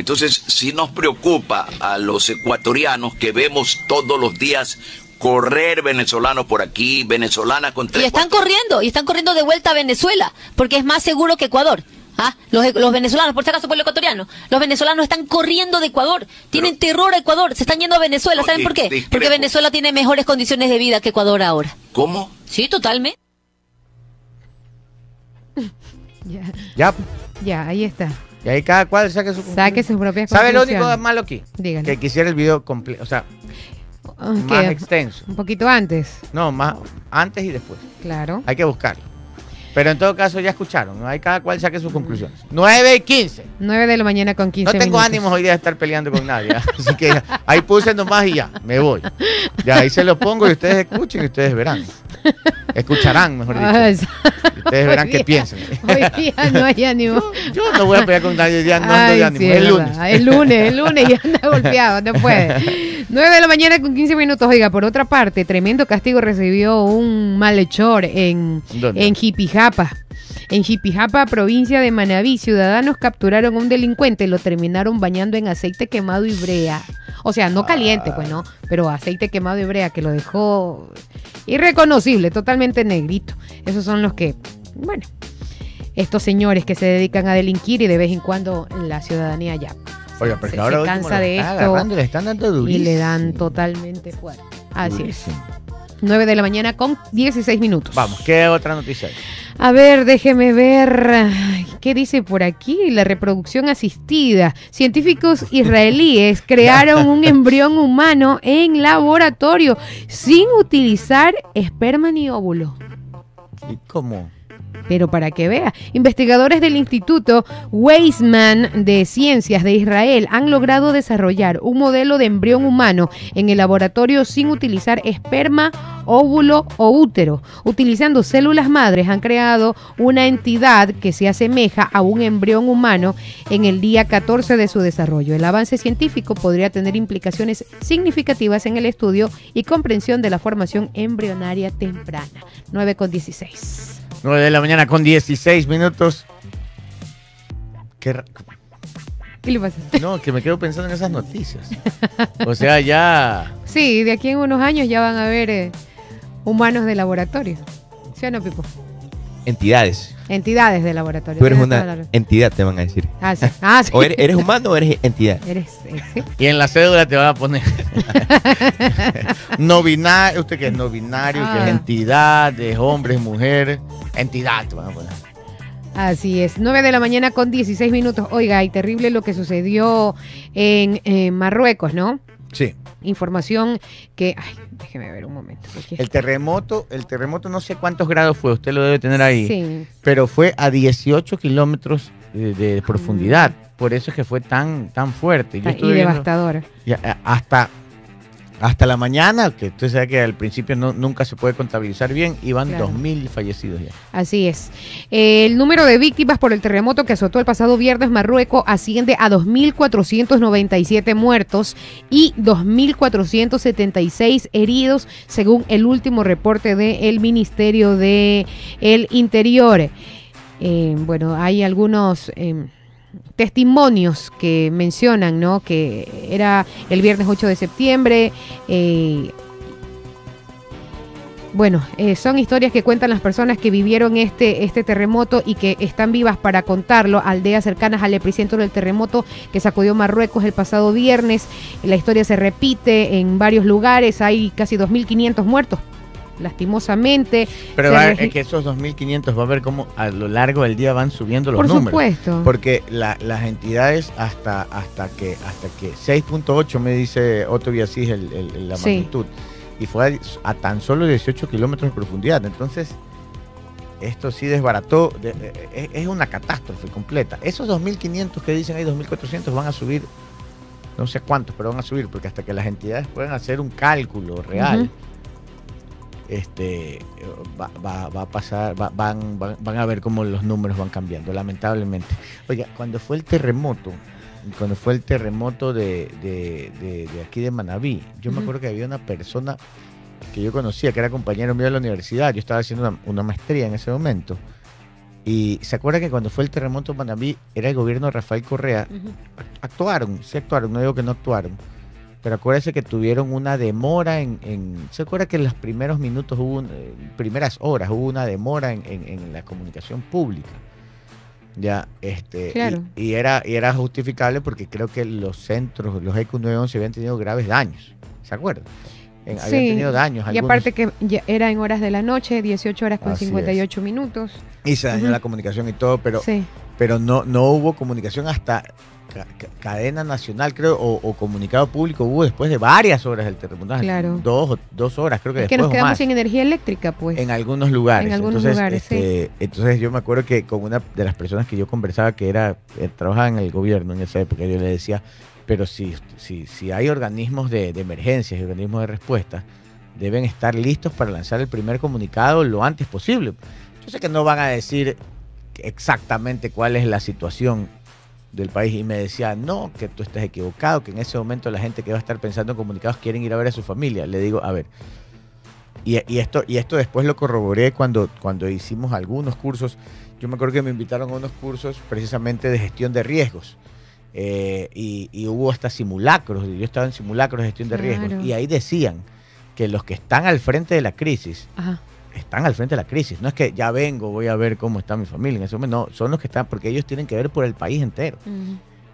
Speaker 8: Entonces, si nos preocupa a los ecuatorianos que vemos todos los días correr venezolanos por aquí, venezolanas contra...
Speaker 9: Y están corriendo, y están corriendo de vuelta a Venezuela, porque es más seguro que Ecuador. ¿Ah? Los, los, venezolanos, por si acaso pueblo ecuatoriano, los venezolanos están corriendo de Ecuador, tienen terror a Ecuador, se están yendo a Venezuela, ¿saben por qué? Porque Venezuela tiene mejores condiciones de vida que Ecuador ahora.
Speaker 8: ¿Cómo?
Speaker 9: Sí, totalmente.
Speaker 2: ya.
Speaker 1: Ya.
Speaker 2: Ya, ahí está.
Speaker 1: Y ahí cada cual saque su
Speaker 2: Saque sus propias
Speaker 1: ¿Sabe lo único malo aquí?
Speaker 2: Díganme.
Speaker 1: Que quisiera el video completo, o sea, más extenso.
Speaker 2: Un poquito antes.
Speaker 1: No, más antes y después.
Speaker 2: Claro.
Speaker 1: Hay que buscarlo. Pero en todo caso ya escucharon, hay cada cual saque sus conclusiones. 9 y 15.
Speaker 2: 9 de la mañana con 15
Speaker 1: No tengo
Speaker 2: minutos.
Speaker 1: ánimos hoy día de estar peleando con nadie. ¿ah? Así que ahí puse nomás y ya, me voy. Ya ahí se lo pongo y ustedes escuchen y ustedes verán. Escucharán, mejor dicho.
Speaker 2: Ah,
Speaker 1: ustedes verán qué piensan.
Speaker 2: Hoy día no hay ánimo.
Speaker 1: Yo, no voy a pelear con nadie, ya no ando de ánimo.
Speaker 2: Sí,
Speaker 1: es lunes.
Speaker 2: El lunes, el lunes ya anda golpeado, no puede. 9 de la mañana con 15 minutos. Oiga, por otra parte, tremendo castigo recibió un malhechor en, en Jipijapa. En Jipijapa, provincia de Manabí, ciudadanos capturaron a un delincuente y lo terminaron bañando en aceite quemado y brea. O sea, no caliente, pues no, pero aceite quemado y brea que lo dejó irreconocible, totalmente negrito. Esos son los que, bueno, estos señores que se dedican a delinquir y de vez en cuando la ciudadanía ya
Speaker 1: Oiga, se, ahora
Speaker 2: se cansa de esto y le dan totalmente fuerte. Así durísimo. es. 9 de la mañana con 16 minutos.
Speaker 1: Vamos, ¿qué otra noticia hay?
Speaker 2: A ver, déjeme ver. ¿Qué dice por aquí? La reproducción asistida. Científicos israelíes crearon un embrión humano en laboratorio sin utilizar esperma ni óvulo.
Speaker 1: ¿Y cómo?
Speaker 2: Pero para que vea, investigadores del Instituto Weizmann de Ciencias de Israel han logrado desarrollar un modelo de embrión humano en el laboratorio sin utilizar esperma, óvulo o útero. Utilizando células madres han creado una entidad que se asemeja a un embrión humano en el día 14 de su desarrollo. El avance científico podría tener implicaciones significativas en el estudio y comprensión de la formación embrionaria temprana. 9 con 16.
Speaker 1: 9 de la mañana con 16 minutos.
Speaker 2: ¿Qué, ¿Qué le pasa?
Speaker 1: No, que me quedo pensando en esas noticias. O sea, ya.
Speaker 2: Sí, de aquí en unos años ya van a haber eh, humanos de laboratorio. ¿Sí o no, Pipo?
Speaker 3: Entidades.
Speaker 2: Entidades de laboratorio.
Speaker 3: Tú eres una entidad, te van a decir.
Speaker 2: Ah, sí. Ah, sí.
Speaker 3: O eres, eres, humano o eres entidad.
Speaker 2: Eres, eh, ¿sí?
Speaker 1: Y en la cédula te van a poner no binario, usted que es no binario, ah. que es entidad, es hombre, es mujer, entidad a poner.
Speaker 2: Así es, 9 de la mañana con 16 minutos. Oiga, y terrible lo que sucedió en, en Marruecos, ¿no?
Speaker 1: Sí.
Speaker 2: Información que, ay, déjeme ver un momento.
Speaker 1: El terremoto, el terremoto no sé cuántos grados fue, usted lo debe tener ahí.
Speaker 2: Sí.
Speaker 1: Pero fue a 18 kilómetros de, de profundidad. Por eso es que fue tan, tan fuerte.
Speaker 2: Yo y devastador.
Speaker 1: hasta hasta la mañana, que usted sabe que al principio no, nunca se puede contabilizar bien, iban claro. 2.000 fallecidos ya.
Speaker 2: Así es. El número de víctimas por el terremoto que azotó el pasado viernes Marruecos asciende a 2.497 muertos y 2.476 heridos, según el último reporte del Ministerio del el Interior. Eh, bueno, hay algunos... Eh, testimonios que mencionan, ¿no? Que era el viernes 8 de septiembre. Eh, Bueno, eh, son historias que cuentan las personas que vivieron este, este terremoto y que están vivas para contarlo. Aldeas cercanas al epicentro del terremoto que sacudió Marruecos el pasado viernes. La historia se repite en varios lugares. Hay casi 2.500 muertos lastimosamente.
Speaker 1: Pero va es que esos 2.500 va a ver cómo a lo largo del día van subiendo los
Speaker 2: Por
Speaker 1: números.
Speaker 2: supuesto.
Speaker 1: Porque la- las entidades hasta hasta que hasta que 6.8 me dice Otto Villasís el, el- la
Speaker 2: Sí.
Speaker 1: magnitud y fue a, a tan solo 18 kilómetros de profundidad. Entonces esto sí desbarató, de- de- es, es una catástrofe completa. Esos 2.500 que dicen ahí, 2.400 van a subir, no sé cuántos, pero van a subir, porque hasta que las entidades puedan hacer un cálculo real. Este va, va- va a pasar, va- van, van, van a ver cómo los números van cambiando, lamentablemente. Oiga, cuando fue el terremoto, cuando fue el terremoto de, de- de- de aquí de Manabí, yo me acuerdo que había una persona que yo conocía, que era compañero mío de la universidad, yo estaba haciendo una, una maestría en ese momento. Y se acuerda que cuando fue el terremoto en Manabí, era el gobierno de Rafael Correa, actuaron, sí actuaron, no digo que no actuaron, pero acuérdese que tuvieron una demora en, en- ¿se acuerda que en los primeros minutos hubo, un- eh, primeras horas hubo una demora en, en- en la comunicación pública? Ya, este, y-
Speaker 2: Claro.
Speaker 1: y, era, y era justificable porque creo que los centros, los EQ 911 habían tenido graves daños, ¿se acuerdan? En- habían
Speaker 2: Sí,
Speaker 1: tenido daños.
Speaker 2: Y
Speaker 1: algunos,
Speaker 2: aparte que ya era en horas de la noche, 18 horas con
Speaker 1: Así es.
Speaker 2: 58 minutos.
Speaker 1: y se dañó la comunicación y todo, pero
Speaker 2: sí.
Speaker 1: Pero no, no hubo comunicación hasta ca- ca- cadena nacional, creo, o, o comunicado público hubo después de varias horas del terremoto.
Speaker 2: Claro.
Speaker 1: Dos, dos horas, creo que
Speaker 2: Es que
Speaker 1: después
Speaker 2: nos
Speaker 1: o
Speaker 2: quedamos
Speaker 1: más,
Speaker 2: sin energía eléctrica, pues.
Speaker 1: en algunos lugares.
Speaker 2: En algunos
Speaker 1: entonces,
Speaker 2: lugares, sí.
Speaker 1: este, entonces yo me acuerdo que con una de las personas que yo conversaba, que era eh, trabajaba en el gobierno en esa época, yo le decía, pero si, si, si hay organismos de, de emergencias y organismos de respuesta, deben estar listos para lanzar el primer comunicado lo antes posible. Yo sé que no van a decir exactamente cuál es la situación del país y me decía, no, que tú estás equivocado, que en ese momento la gente que va a estar pensando en comunicados quieren ir a ver a su familia. Le digo, a ver, y, y esto, y esto después lo corroboré cuando, cuando hicimos algunos cursos. Yo me acuerdo que me invitaron a unos cursos precisamente de gestión de riesgos. eh, y, y hubo hasta simulacros. Yo estaba en simulacros de gestión de riesgos. Y ahí decían que los que están al frente de la crisis
Speaker 2: Ajá.
Speaker 1: Están al frente de la crisis. No es que ya vengo, voy a ver cómo está mi familia en ese momento. No, son los que están, porque ellos tienen que ver por el país entero.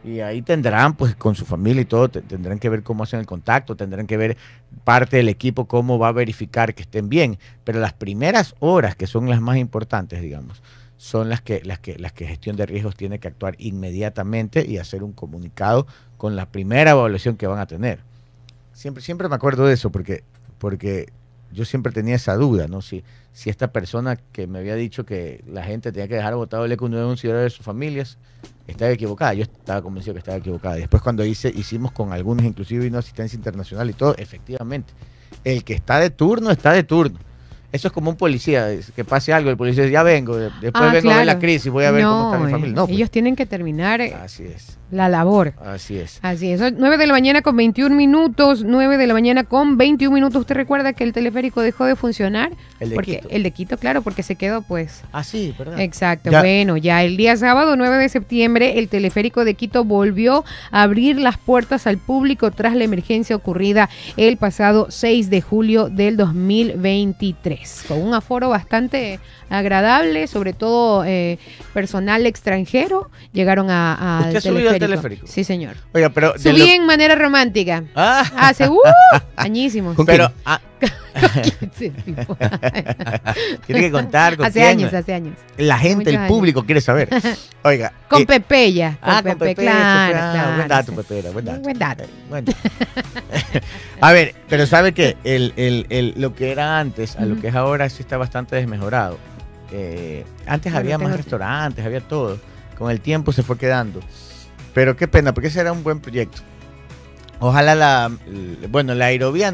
Speaker 1: Y ahí tendrán, pues con su familia y todo, te- tendrán que ver cómo hacen el contacto, tendrán que ver parte del equipo cómo va a verificar que estén bien. Pero las primeras horas, que son las más importantes, digamos, son las que, las que, las que gestión de riesgos tiene que actuar inmediatamente y hacer un comunicado con la primera evaluación que van a tener. Siempre, siempre me acuerdo de eso, porque, porque yo siempre tenía esa duda, ¿no? Si, si esta persona que me había dicho que la gente tenía que dejar votado el ECU 911 de sus familias, estaba equivocada. Yo estaba convencido que estaba equivocada. Y después cuando hice, hicimos con algunos, inclusive vino asistencia internacional y todo, efectivamente, el que está de turno está de turno. Eso es como un policía, que pase algo, el policía dice, ya vengo, de- después
Speaker 2: Ah,
Speaker 1: vengo a ver la crisis, voy a ver cómo está mi
Speaker 2: eh,
Speaker 1: familia. No, pues,
Speaker 2: ellos tienen que terminar eh,
Speaker 1: así es,
Speaker 2: la labor.
Speaker 1: así es.
Speaker 2: Así es, 9 de la mañana con 21 minutos, 9 de la mañana con 21 minutos. ¿Usted recuerda que el teleférico dejó de funcionar?
Speaker 1: El de
Speaker 2: porque,
Speaker 1: Quito.
Speaker 2: El de Quito, claro, porque se quedó pues
Speaker 1: Ah, sí, ¿verdad?
Speaker 2: Exacto,
Speaker 1: Ya.
Speaker 2: bueno, ya el día sábado 9 de septiembre el teleférico de Quito volvió a abrir las puertas al público tras la emergencia ocurrida el pasado 6 de julio del 2023, con un aforo bastante agradable, sobre todo eh, personal extranjero, llegaron a, a- al
Speaker 1: ¿Usted subido
Speaker 2: teleférico.
Speaker 1: al teleférico?
Speaker 2: Sí, señor.
Speaker 1: Oiga, pero...
Speaker 2: Subí
Speaker 1: lo-
Speaker 2: en manera romántica.
Speaker 1: Ah,
Speaker 2: Hace uh, añísimos.
Speaker 1: pero... ah. tiene que contar con
Speaker 2: hace
Speaker 1: quién.
Speaker 2: años, hace años.
Speaker 1: La gente,
Speaker 2: Muchos
Speaker 1: el
Speaker 2: años.
Speaker 1: público quiere saber. Oiga.
Speaker 2: Con
Speaker 1: eh,
Speaker 2: Pepe ya. Con
Speaker 1: Ah,
Speaker 2: Pepe,
Speaker 1: con Pepe,
Speaker 2: claro,
Speaker 1: ah,
Speaker 2: claro,
Speaker 1: Buen dato,
Speaker 2: sí.
Speaker 1: Pepe, buen dato.
Speaker 2: Buen dato.
Speaker 1: Buen dato. a ver, pero sabe que el, el- el- lo que era antes a lo que es ahora sí está bastante desmejorado. Eh, antes había más restaurantes, había todo. Con el tiempo se fue quedando. Pero qué pena, porque ese era un buen proyecto. Ojalá la, bueno, la aerovía,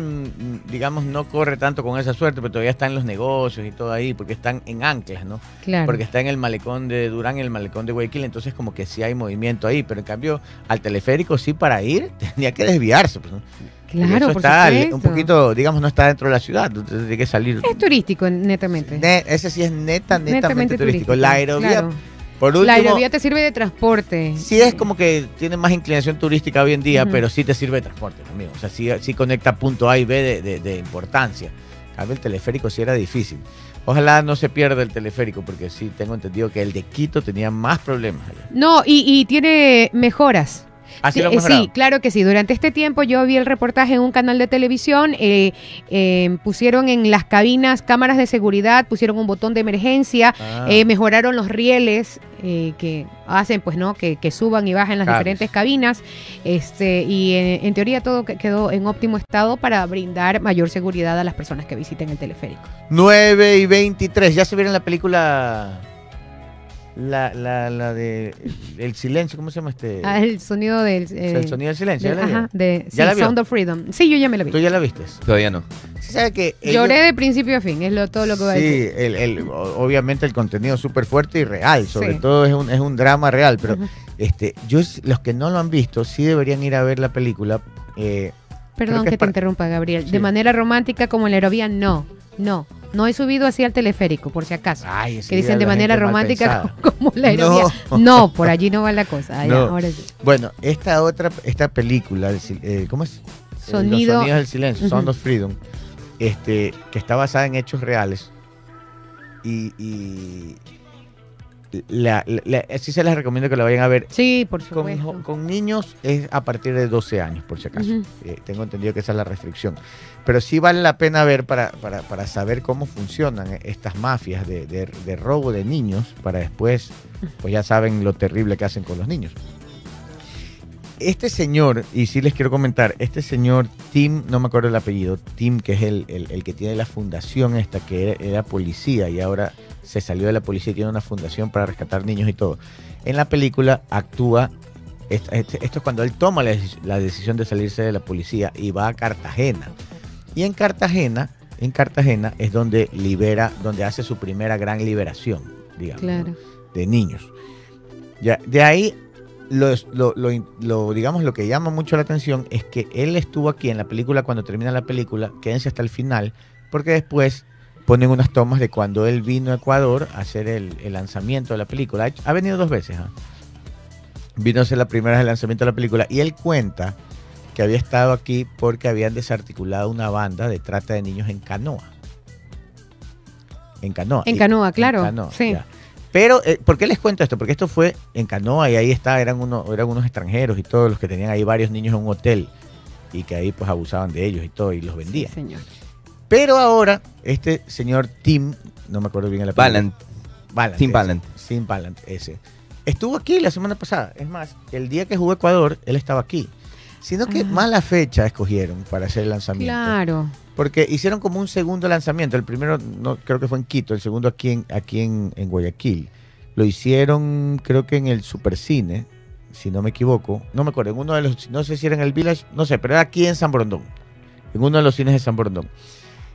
Speaker 1: digamos, no corre tanto con esa suerte, pero todavía están los negocios y todo ahí, porque están en anclas, ¿no?
Speaker 2: Claro.
Speaker 1: porque está en el malecón de Durán y el malecón de Guayaquil, entonces como que sí hay movimiento ahí, pero en cambio al teleférico sí para ir tenía que desviarse. Pues,
Speaker 2: Claro,
Speaker 1: eso
Speaker 2: por
Speaker 1: está
Speaker 2: supuesto.
Speaker 1: un poquito, digamos, no está dentro de la ciudad, entonces tiene que salir.
Speaker 2: Es turístico, netamente.
Speaker 1: Ne- ese sí es neta, netamente,
Speaker 2: Netamente
Speaker 1: turístico. La aerovía,
Speaker 2: claro.
Speaker 1: Por último,
Speaker 2: La aerovía te sirve de transporte.
Speaker 1: sí es como que tiene más inclinación turística hoy en día, pero sí te sirve de transporte también. O sea, sí, sí conecta punto A y B de, de- de importancia. Cambio, el teleférico sí era difícil. Ojalá no se pierda el teleférico, porque sí tengo entendido que el de Quito tenía más problemas. allá.
Speaker 2: No, y, y tiene mejoras.
Speaker 1: ¿Ah, sí lo
Speaker 2: eh, sí, claro que sí. Durante este tiempo yo vi el reportaje en un canal de televisión, eh, eh, pusieron en las cabinas cámaras de seguridad, pusieron un botón de emergencia,
Speaker 1: Ah.
Speaker 2: eh, mejoraron los rieles eh, que hacen, pues, ¿no? Que, que suban y bajen las diferentes cabinas. Este, y en, en teoría todo que- quedó en óptimo estado para brindar mayor seguridad a las personas que visiten el teleférico.
Speaker 1: 9 y 23. ¿Ya se vieron la película? La, la, la de El Silencio, ¿cómo se llama este?
Speaker 2: Ah, el sonido del...
Speaker 1: el
Speaker 2: eh,
Speaker 1: sonido del silencio.
Speaker 2: del-
Speaker 1: ¿Ya la
Speaker 2: ajá,
Speaker 1: vieron?
Speaker 2: de
Speaker 1: ¿Ya
Speaker 2: sí,
Speaker 1: la vio?
Speaker 2: Sound of Freedom. Sí, yo ya me la vi.
Speaker 1: ¿Tú ya la viste?
Speaker 3: Todavía no.
Speaker 1: Sí, sabe que ellos-
Speaker 2: Lloré de principio a fin, es lo, todo lo que voy a
Speaker 1: Sí,
Speaker 2: decir.
Speaker 1: el, el- o- obviamente el contenido es súper fuerte y real, sobre
Speaker 2: Sí.
Speaker 1: todo es un, es un drama real, pero este, yo los que no lo han visto sí deberían ir a ver la película. eh,
Speaker 2: Perdón
Speaker 1: que
Speaker 2: te interrumpa, Gabriel.
Speaker 1: Sí.
Speaker 2: De manera romántica como en la aerovía, no. No. No he subido así al teleférico, por si acaso.
Speaker 1: ay,
Speaker 2: que dicen de manera romántica como, como la aerovía.
Speaker 1: No.
Speaker 2: No. por allí no va la cosa. Ya,
Speaker 1: No.
Speaker 2: ahora sí.
Speaker 1: Bueno, esta otra, esta película, eh, ¿cómo es? Eh,
Speaker 2: Sonido-
Speaker 1: Los sonidos del silencio, Sound
Speaker 2: Ujú.
Speaker 1: of Freedom, este, que está basada en hechos reales. Y, y la, la- la- sí se les recomiendo que la vayan a ver.
Speaker 2: Sí, por supuesto.
Speaker 1: con niños es a partir de 12 años, por si acaso. Eh, tengo entendido que esa es la restricción. Pero sí vale la pena ver para, para, para saber cómo funcionan estas mafias de, de- de robo de niños, para después, pues ya saben lo terrible que hacen con los niños. Este señor, y sí les quiero comentar, este señor Tim, no me acuerdo el apellido, Tim, que es el, el- el que tiene la fundación esta, que era, era policía y ahora se salió de la policía y tiene una fundación para rescatar niños y todo. En la película actúa, est- esto es cuando él toma la, deci- la decisión de salirse de la policía y va a Cartagena. Y en Cartagena, en Cartagena es donde libera, donde hace su primera gran liberación, digamos, ¿no?
Speaker 2: Claro.
Speaker 1: de niños. Ya, de ahí, los- lo, lo, digamos, lo que llama mucho la atención es que él estuvo aquí en la película, cuando termina la película, quédense hasta el final, porque después ponen unas tomas de cuando él vino a Ecuador a hacer el, el lanzamiento de la película. Ha, venido dos veces. ¿ah? Vino a hacer la primera vez el lanzamiento de la película y él cuenta que había estado aquí porque habían desarticulado una banda de trata de niños en canoa. En canoa.
Speaker 2: En
Speaker 1: Y-
Speaker 2: canoa,
Speaker 1: en
Speaker 2: claro,
Speaker 1: canoa,
Speaker 2: sí.
Speaker 1: ya. Pero, eh, ¿por qué les cuento esto? Porque esto fue en canoa y ahí está, eran, uno, eran unos extranjeros y todos los que tenían ahí varios niños en un hotel y que ahí pues abusaban de ellos y todo y los vendían.
Speaker 2: Sí, señor.
Speaker 1: Pero ahora, este señor Tim, no me acuerdo bien el apellido.
Speaker 3: Ballant. Tim. Ballant.
Speaker 1: Tim Ballant, ese. Estuvo aquí la semana pasada. Es más, el día que jugó Ecuador, él estaba aquí. Sino que
Speaker 2: Ah.
Speaker 1: mala fecha escogieron para hacer el lanzamiento.
Speaker 2: Claro.
Speaker 1: Porque hicieron como un segundo lanzamiento. El primero no creo que fue en Quito, el segundo aquí en, aquí en, en Guayaquil. Lo hicieron creo que en el Supercine, si no me equivoco. No me acuerdo, en uno de los, no sé si era en el Village, no sé, pero era aquí en San Borondón. En uno de los cines de San Borondón.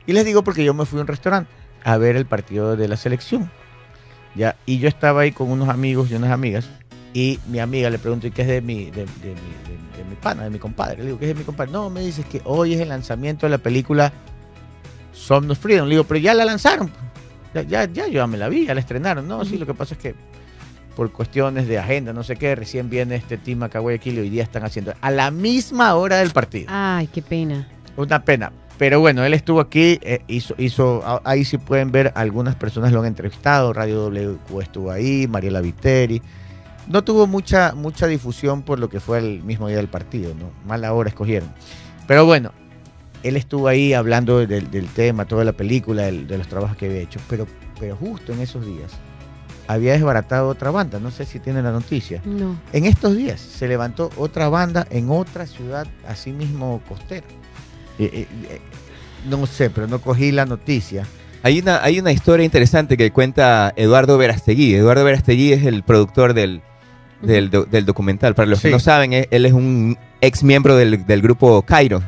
Speaker 1: Y les digo porque yo me fui a un restaurante a ver el partido de la selección. Ya, y yo estaba ahí con unos amigos y unas amigas. Y mi amiga le pregunto, ¿y qué es de mi, de, de mi, de- de mi pana, de mi compadre? Le digo, ¿qué es de mi compadre? No, me dices que hoy es el lanzamiento de la película Sound of Freedom. Le digo, pero ya la lanzaron. Ya, ya, ya, yo ya me la vi, ya la estrenaron. No, sí, lo que pasa es que por cuestiones de agenda, no sé qué, recién viene este team acá a Guayaquil y hoy día están haciendo a la misma hora del partido.
Speaker 2: Ay, qué pena.
Speaker 1: Una pena. Pero bueno, él estuvo aquí, eh, hizo, hizo, ahí sí pueden ver, algunas personas lo han entrevistado, Radio W estuvo ahí, Mariela Viteri. No tuvo mucha, mucha difusión por lo que fue el mismo día del partido, ¿no? Mala hora escogieron. Pero bueno, él estuvo ahí hablando del, del tema, toda la película, del- de los trabajos que había hecho. Pero, pero justo en esos días había desbaratado otra banda, no sé si tienen la noticia.
Speaker 2: No.
Speaker 1: En estos días se levantó otra banda en otra ciudad, así mismo costera. Eh, eh, eh, no sé, pero no cogí la noticia.
Speaker 3: Hay una, hay una historia interesante que cuenta Eduardo Verastegui. Eduardo Verastegui es el productor del, del, do- del documental. Para los
Speaker 1: Sí.
Speaker 3: que no saben, él es un ex miembro del, del grupo Cairo,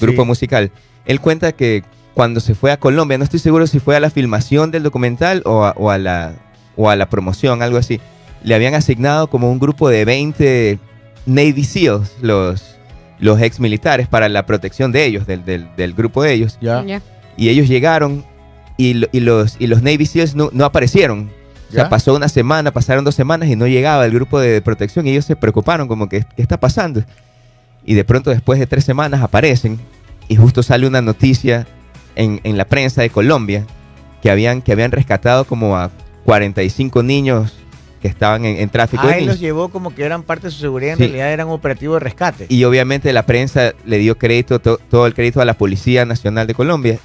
Speaker 3: grupo
Speaker 1: Sí.
Speaker 3: musical. Él cuenta que cuando se fue a Colombia, no estoy seguro si fue a la filmación del documental o a, o a la, o a la promoción, algo así, le habían asignado como un grupo de 20 Navy SEALs, los, los ex militares, para la protección de ellos, del, del- del grupo de ellos. Y ellos llegaron y, lo- y los, y los Navy SEALs no, no aparecieron. O sea,
Speaker 1: ¿Ya?
Speaker 3: pasó una semana, pasaron dos semanas y no llegaba el grupo de protección y ellos se preocuparon como que, ¿qué está pasando? Y de pronto después de tres semanas aparecen y justo sale una noticia en, en la prensa de Colombia que habían, que habían rescatado como a 45 niños que estaban en, en tráfico.
Speaker 1: Ah, él los llevó como que eran parte de su seguridad, en
Speaker 3: Sí.
Speaker 1: realidad eran operativos de rescate.
Speaker 3: Y obviamente la prensa le dio crédito, to- todo el crédito a la Policía Nacional de Colombia.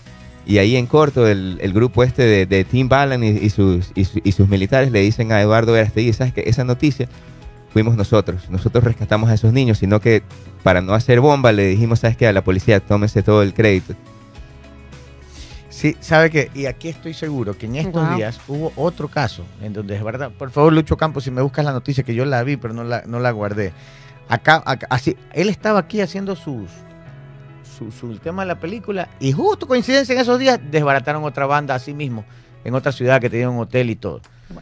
Speaker 3: Y ahí en corto, el, el grupo este de, de Tim Ballan y, y sus, y, su- y sus militares le dicen a Eduardo Verastegui, ¿sabes qué? Esa noticia fuimos nosotros. Nosotros rescatamos a esos niños, sino que para no hacer bomba le dijimos, ¿sabes qué? A la policía, tómense todo el crédito.
Speaker 1: Sí, sabe que, y aquí estoy seguro que en estos
Speaker 2: Wow.
Speaker 1: días hubo otro caso en donde es verdad. Por favor, Lucho Campos, si me buscas la noticia, que yo la vi, pero no la, no la guardé. Acá, acá- así, él estaba aquí haciendo sus, su, su tema de la película y justo coincidencia en esos días desbarataron otra banda así mismo, en otra ciudad que tenía un hotel y todo.
Speaker 2: Wow.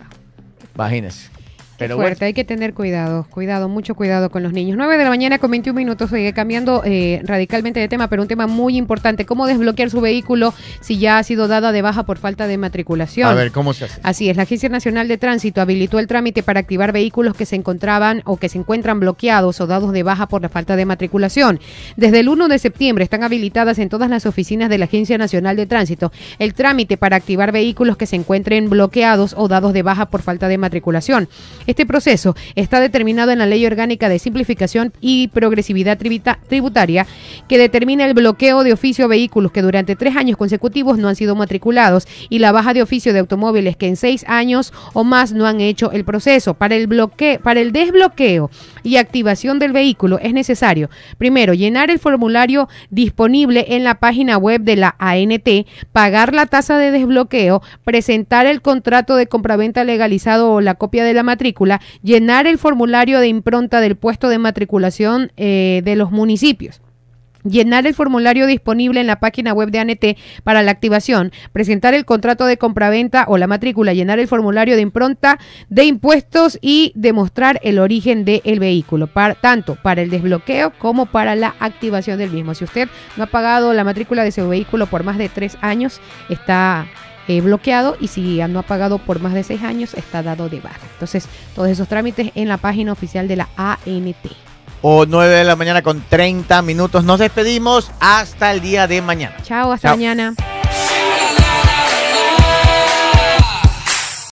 Speaker 1: Imagínense. Pero
Speaker 2: fuerte, hay que tener cuidado, cuidado, mucho cuidado con los niños. 9 de la mañana con 21 minutos, sigue cambiando eh, radicalmente de tema, pero un tema muy importante, cómo desbloquear su vehículo si ya ha sido dada de baja por falta de matriculación.
Speaker 1: a ver, ¿cómo se hace?
Speaker 2: Así es, la Agencia Nacional de Tránsito habilitó el trámite para activar vehículos que se encontraban o que se encuentran bloqueados o dados de baja por la falta de matriculación. Desde el 1 de septiembre están habilitadas en todas las oficinas de la Agencia Nacional de Tránsito el trámite para activar vehículos que se encuentren bloqueados o dados de baja por falta de matriculación. Este proceso está determinado en la Ley Orgánica de Simplificación y Progresividad Tributaria que determina el bloqueo de oficio a vehículos que durante tres años consecutivos no han sido matriculados y la baja de oficio de automóviles que en seis años o más no han hecho el proceso. Para el bloqueo, para el desbloqueo y activación del vehículo es necesario, primero, llenar el formulario disponible en la página web de la ANT, pagar la tasa de desbloqueo, presentar el contrato de compraventa legalizado o la copia de la matrícula, llenar el formulario de impronta del puesto de matriculación eh, de los municipios. Llenar el formulario disponible en la página web de ANT para la activación, presentar el contrato de compraventa o la matrícula, llenar el formulario de impronta de impuestos y demostrar el origen del vehículo, para, tanto para el desbloqueo como para la activación del mismo. Si usted no ha pagado la matrícula de su vehículo por más de tres años, está eh, bloqueado y si no ha pagado por más de seis años, está dado de baja. Entonces, todos esos trámites en la página oficial de la ANT.
Speaker 1: O 9 de la mañana con 30 minutos. Nos despedimos hasta el día de mañana.
Speaker 2: Chao, hasta
Speaker 1: Chao.
Speaker 2: mañana.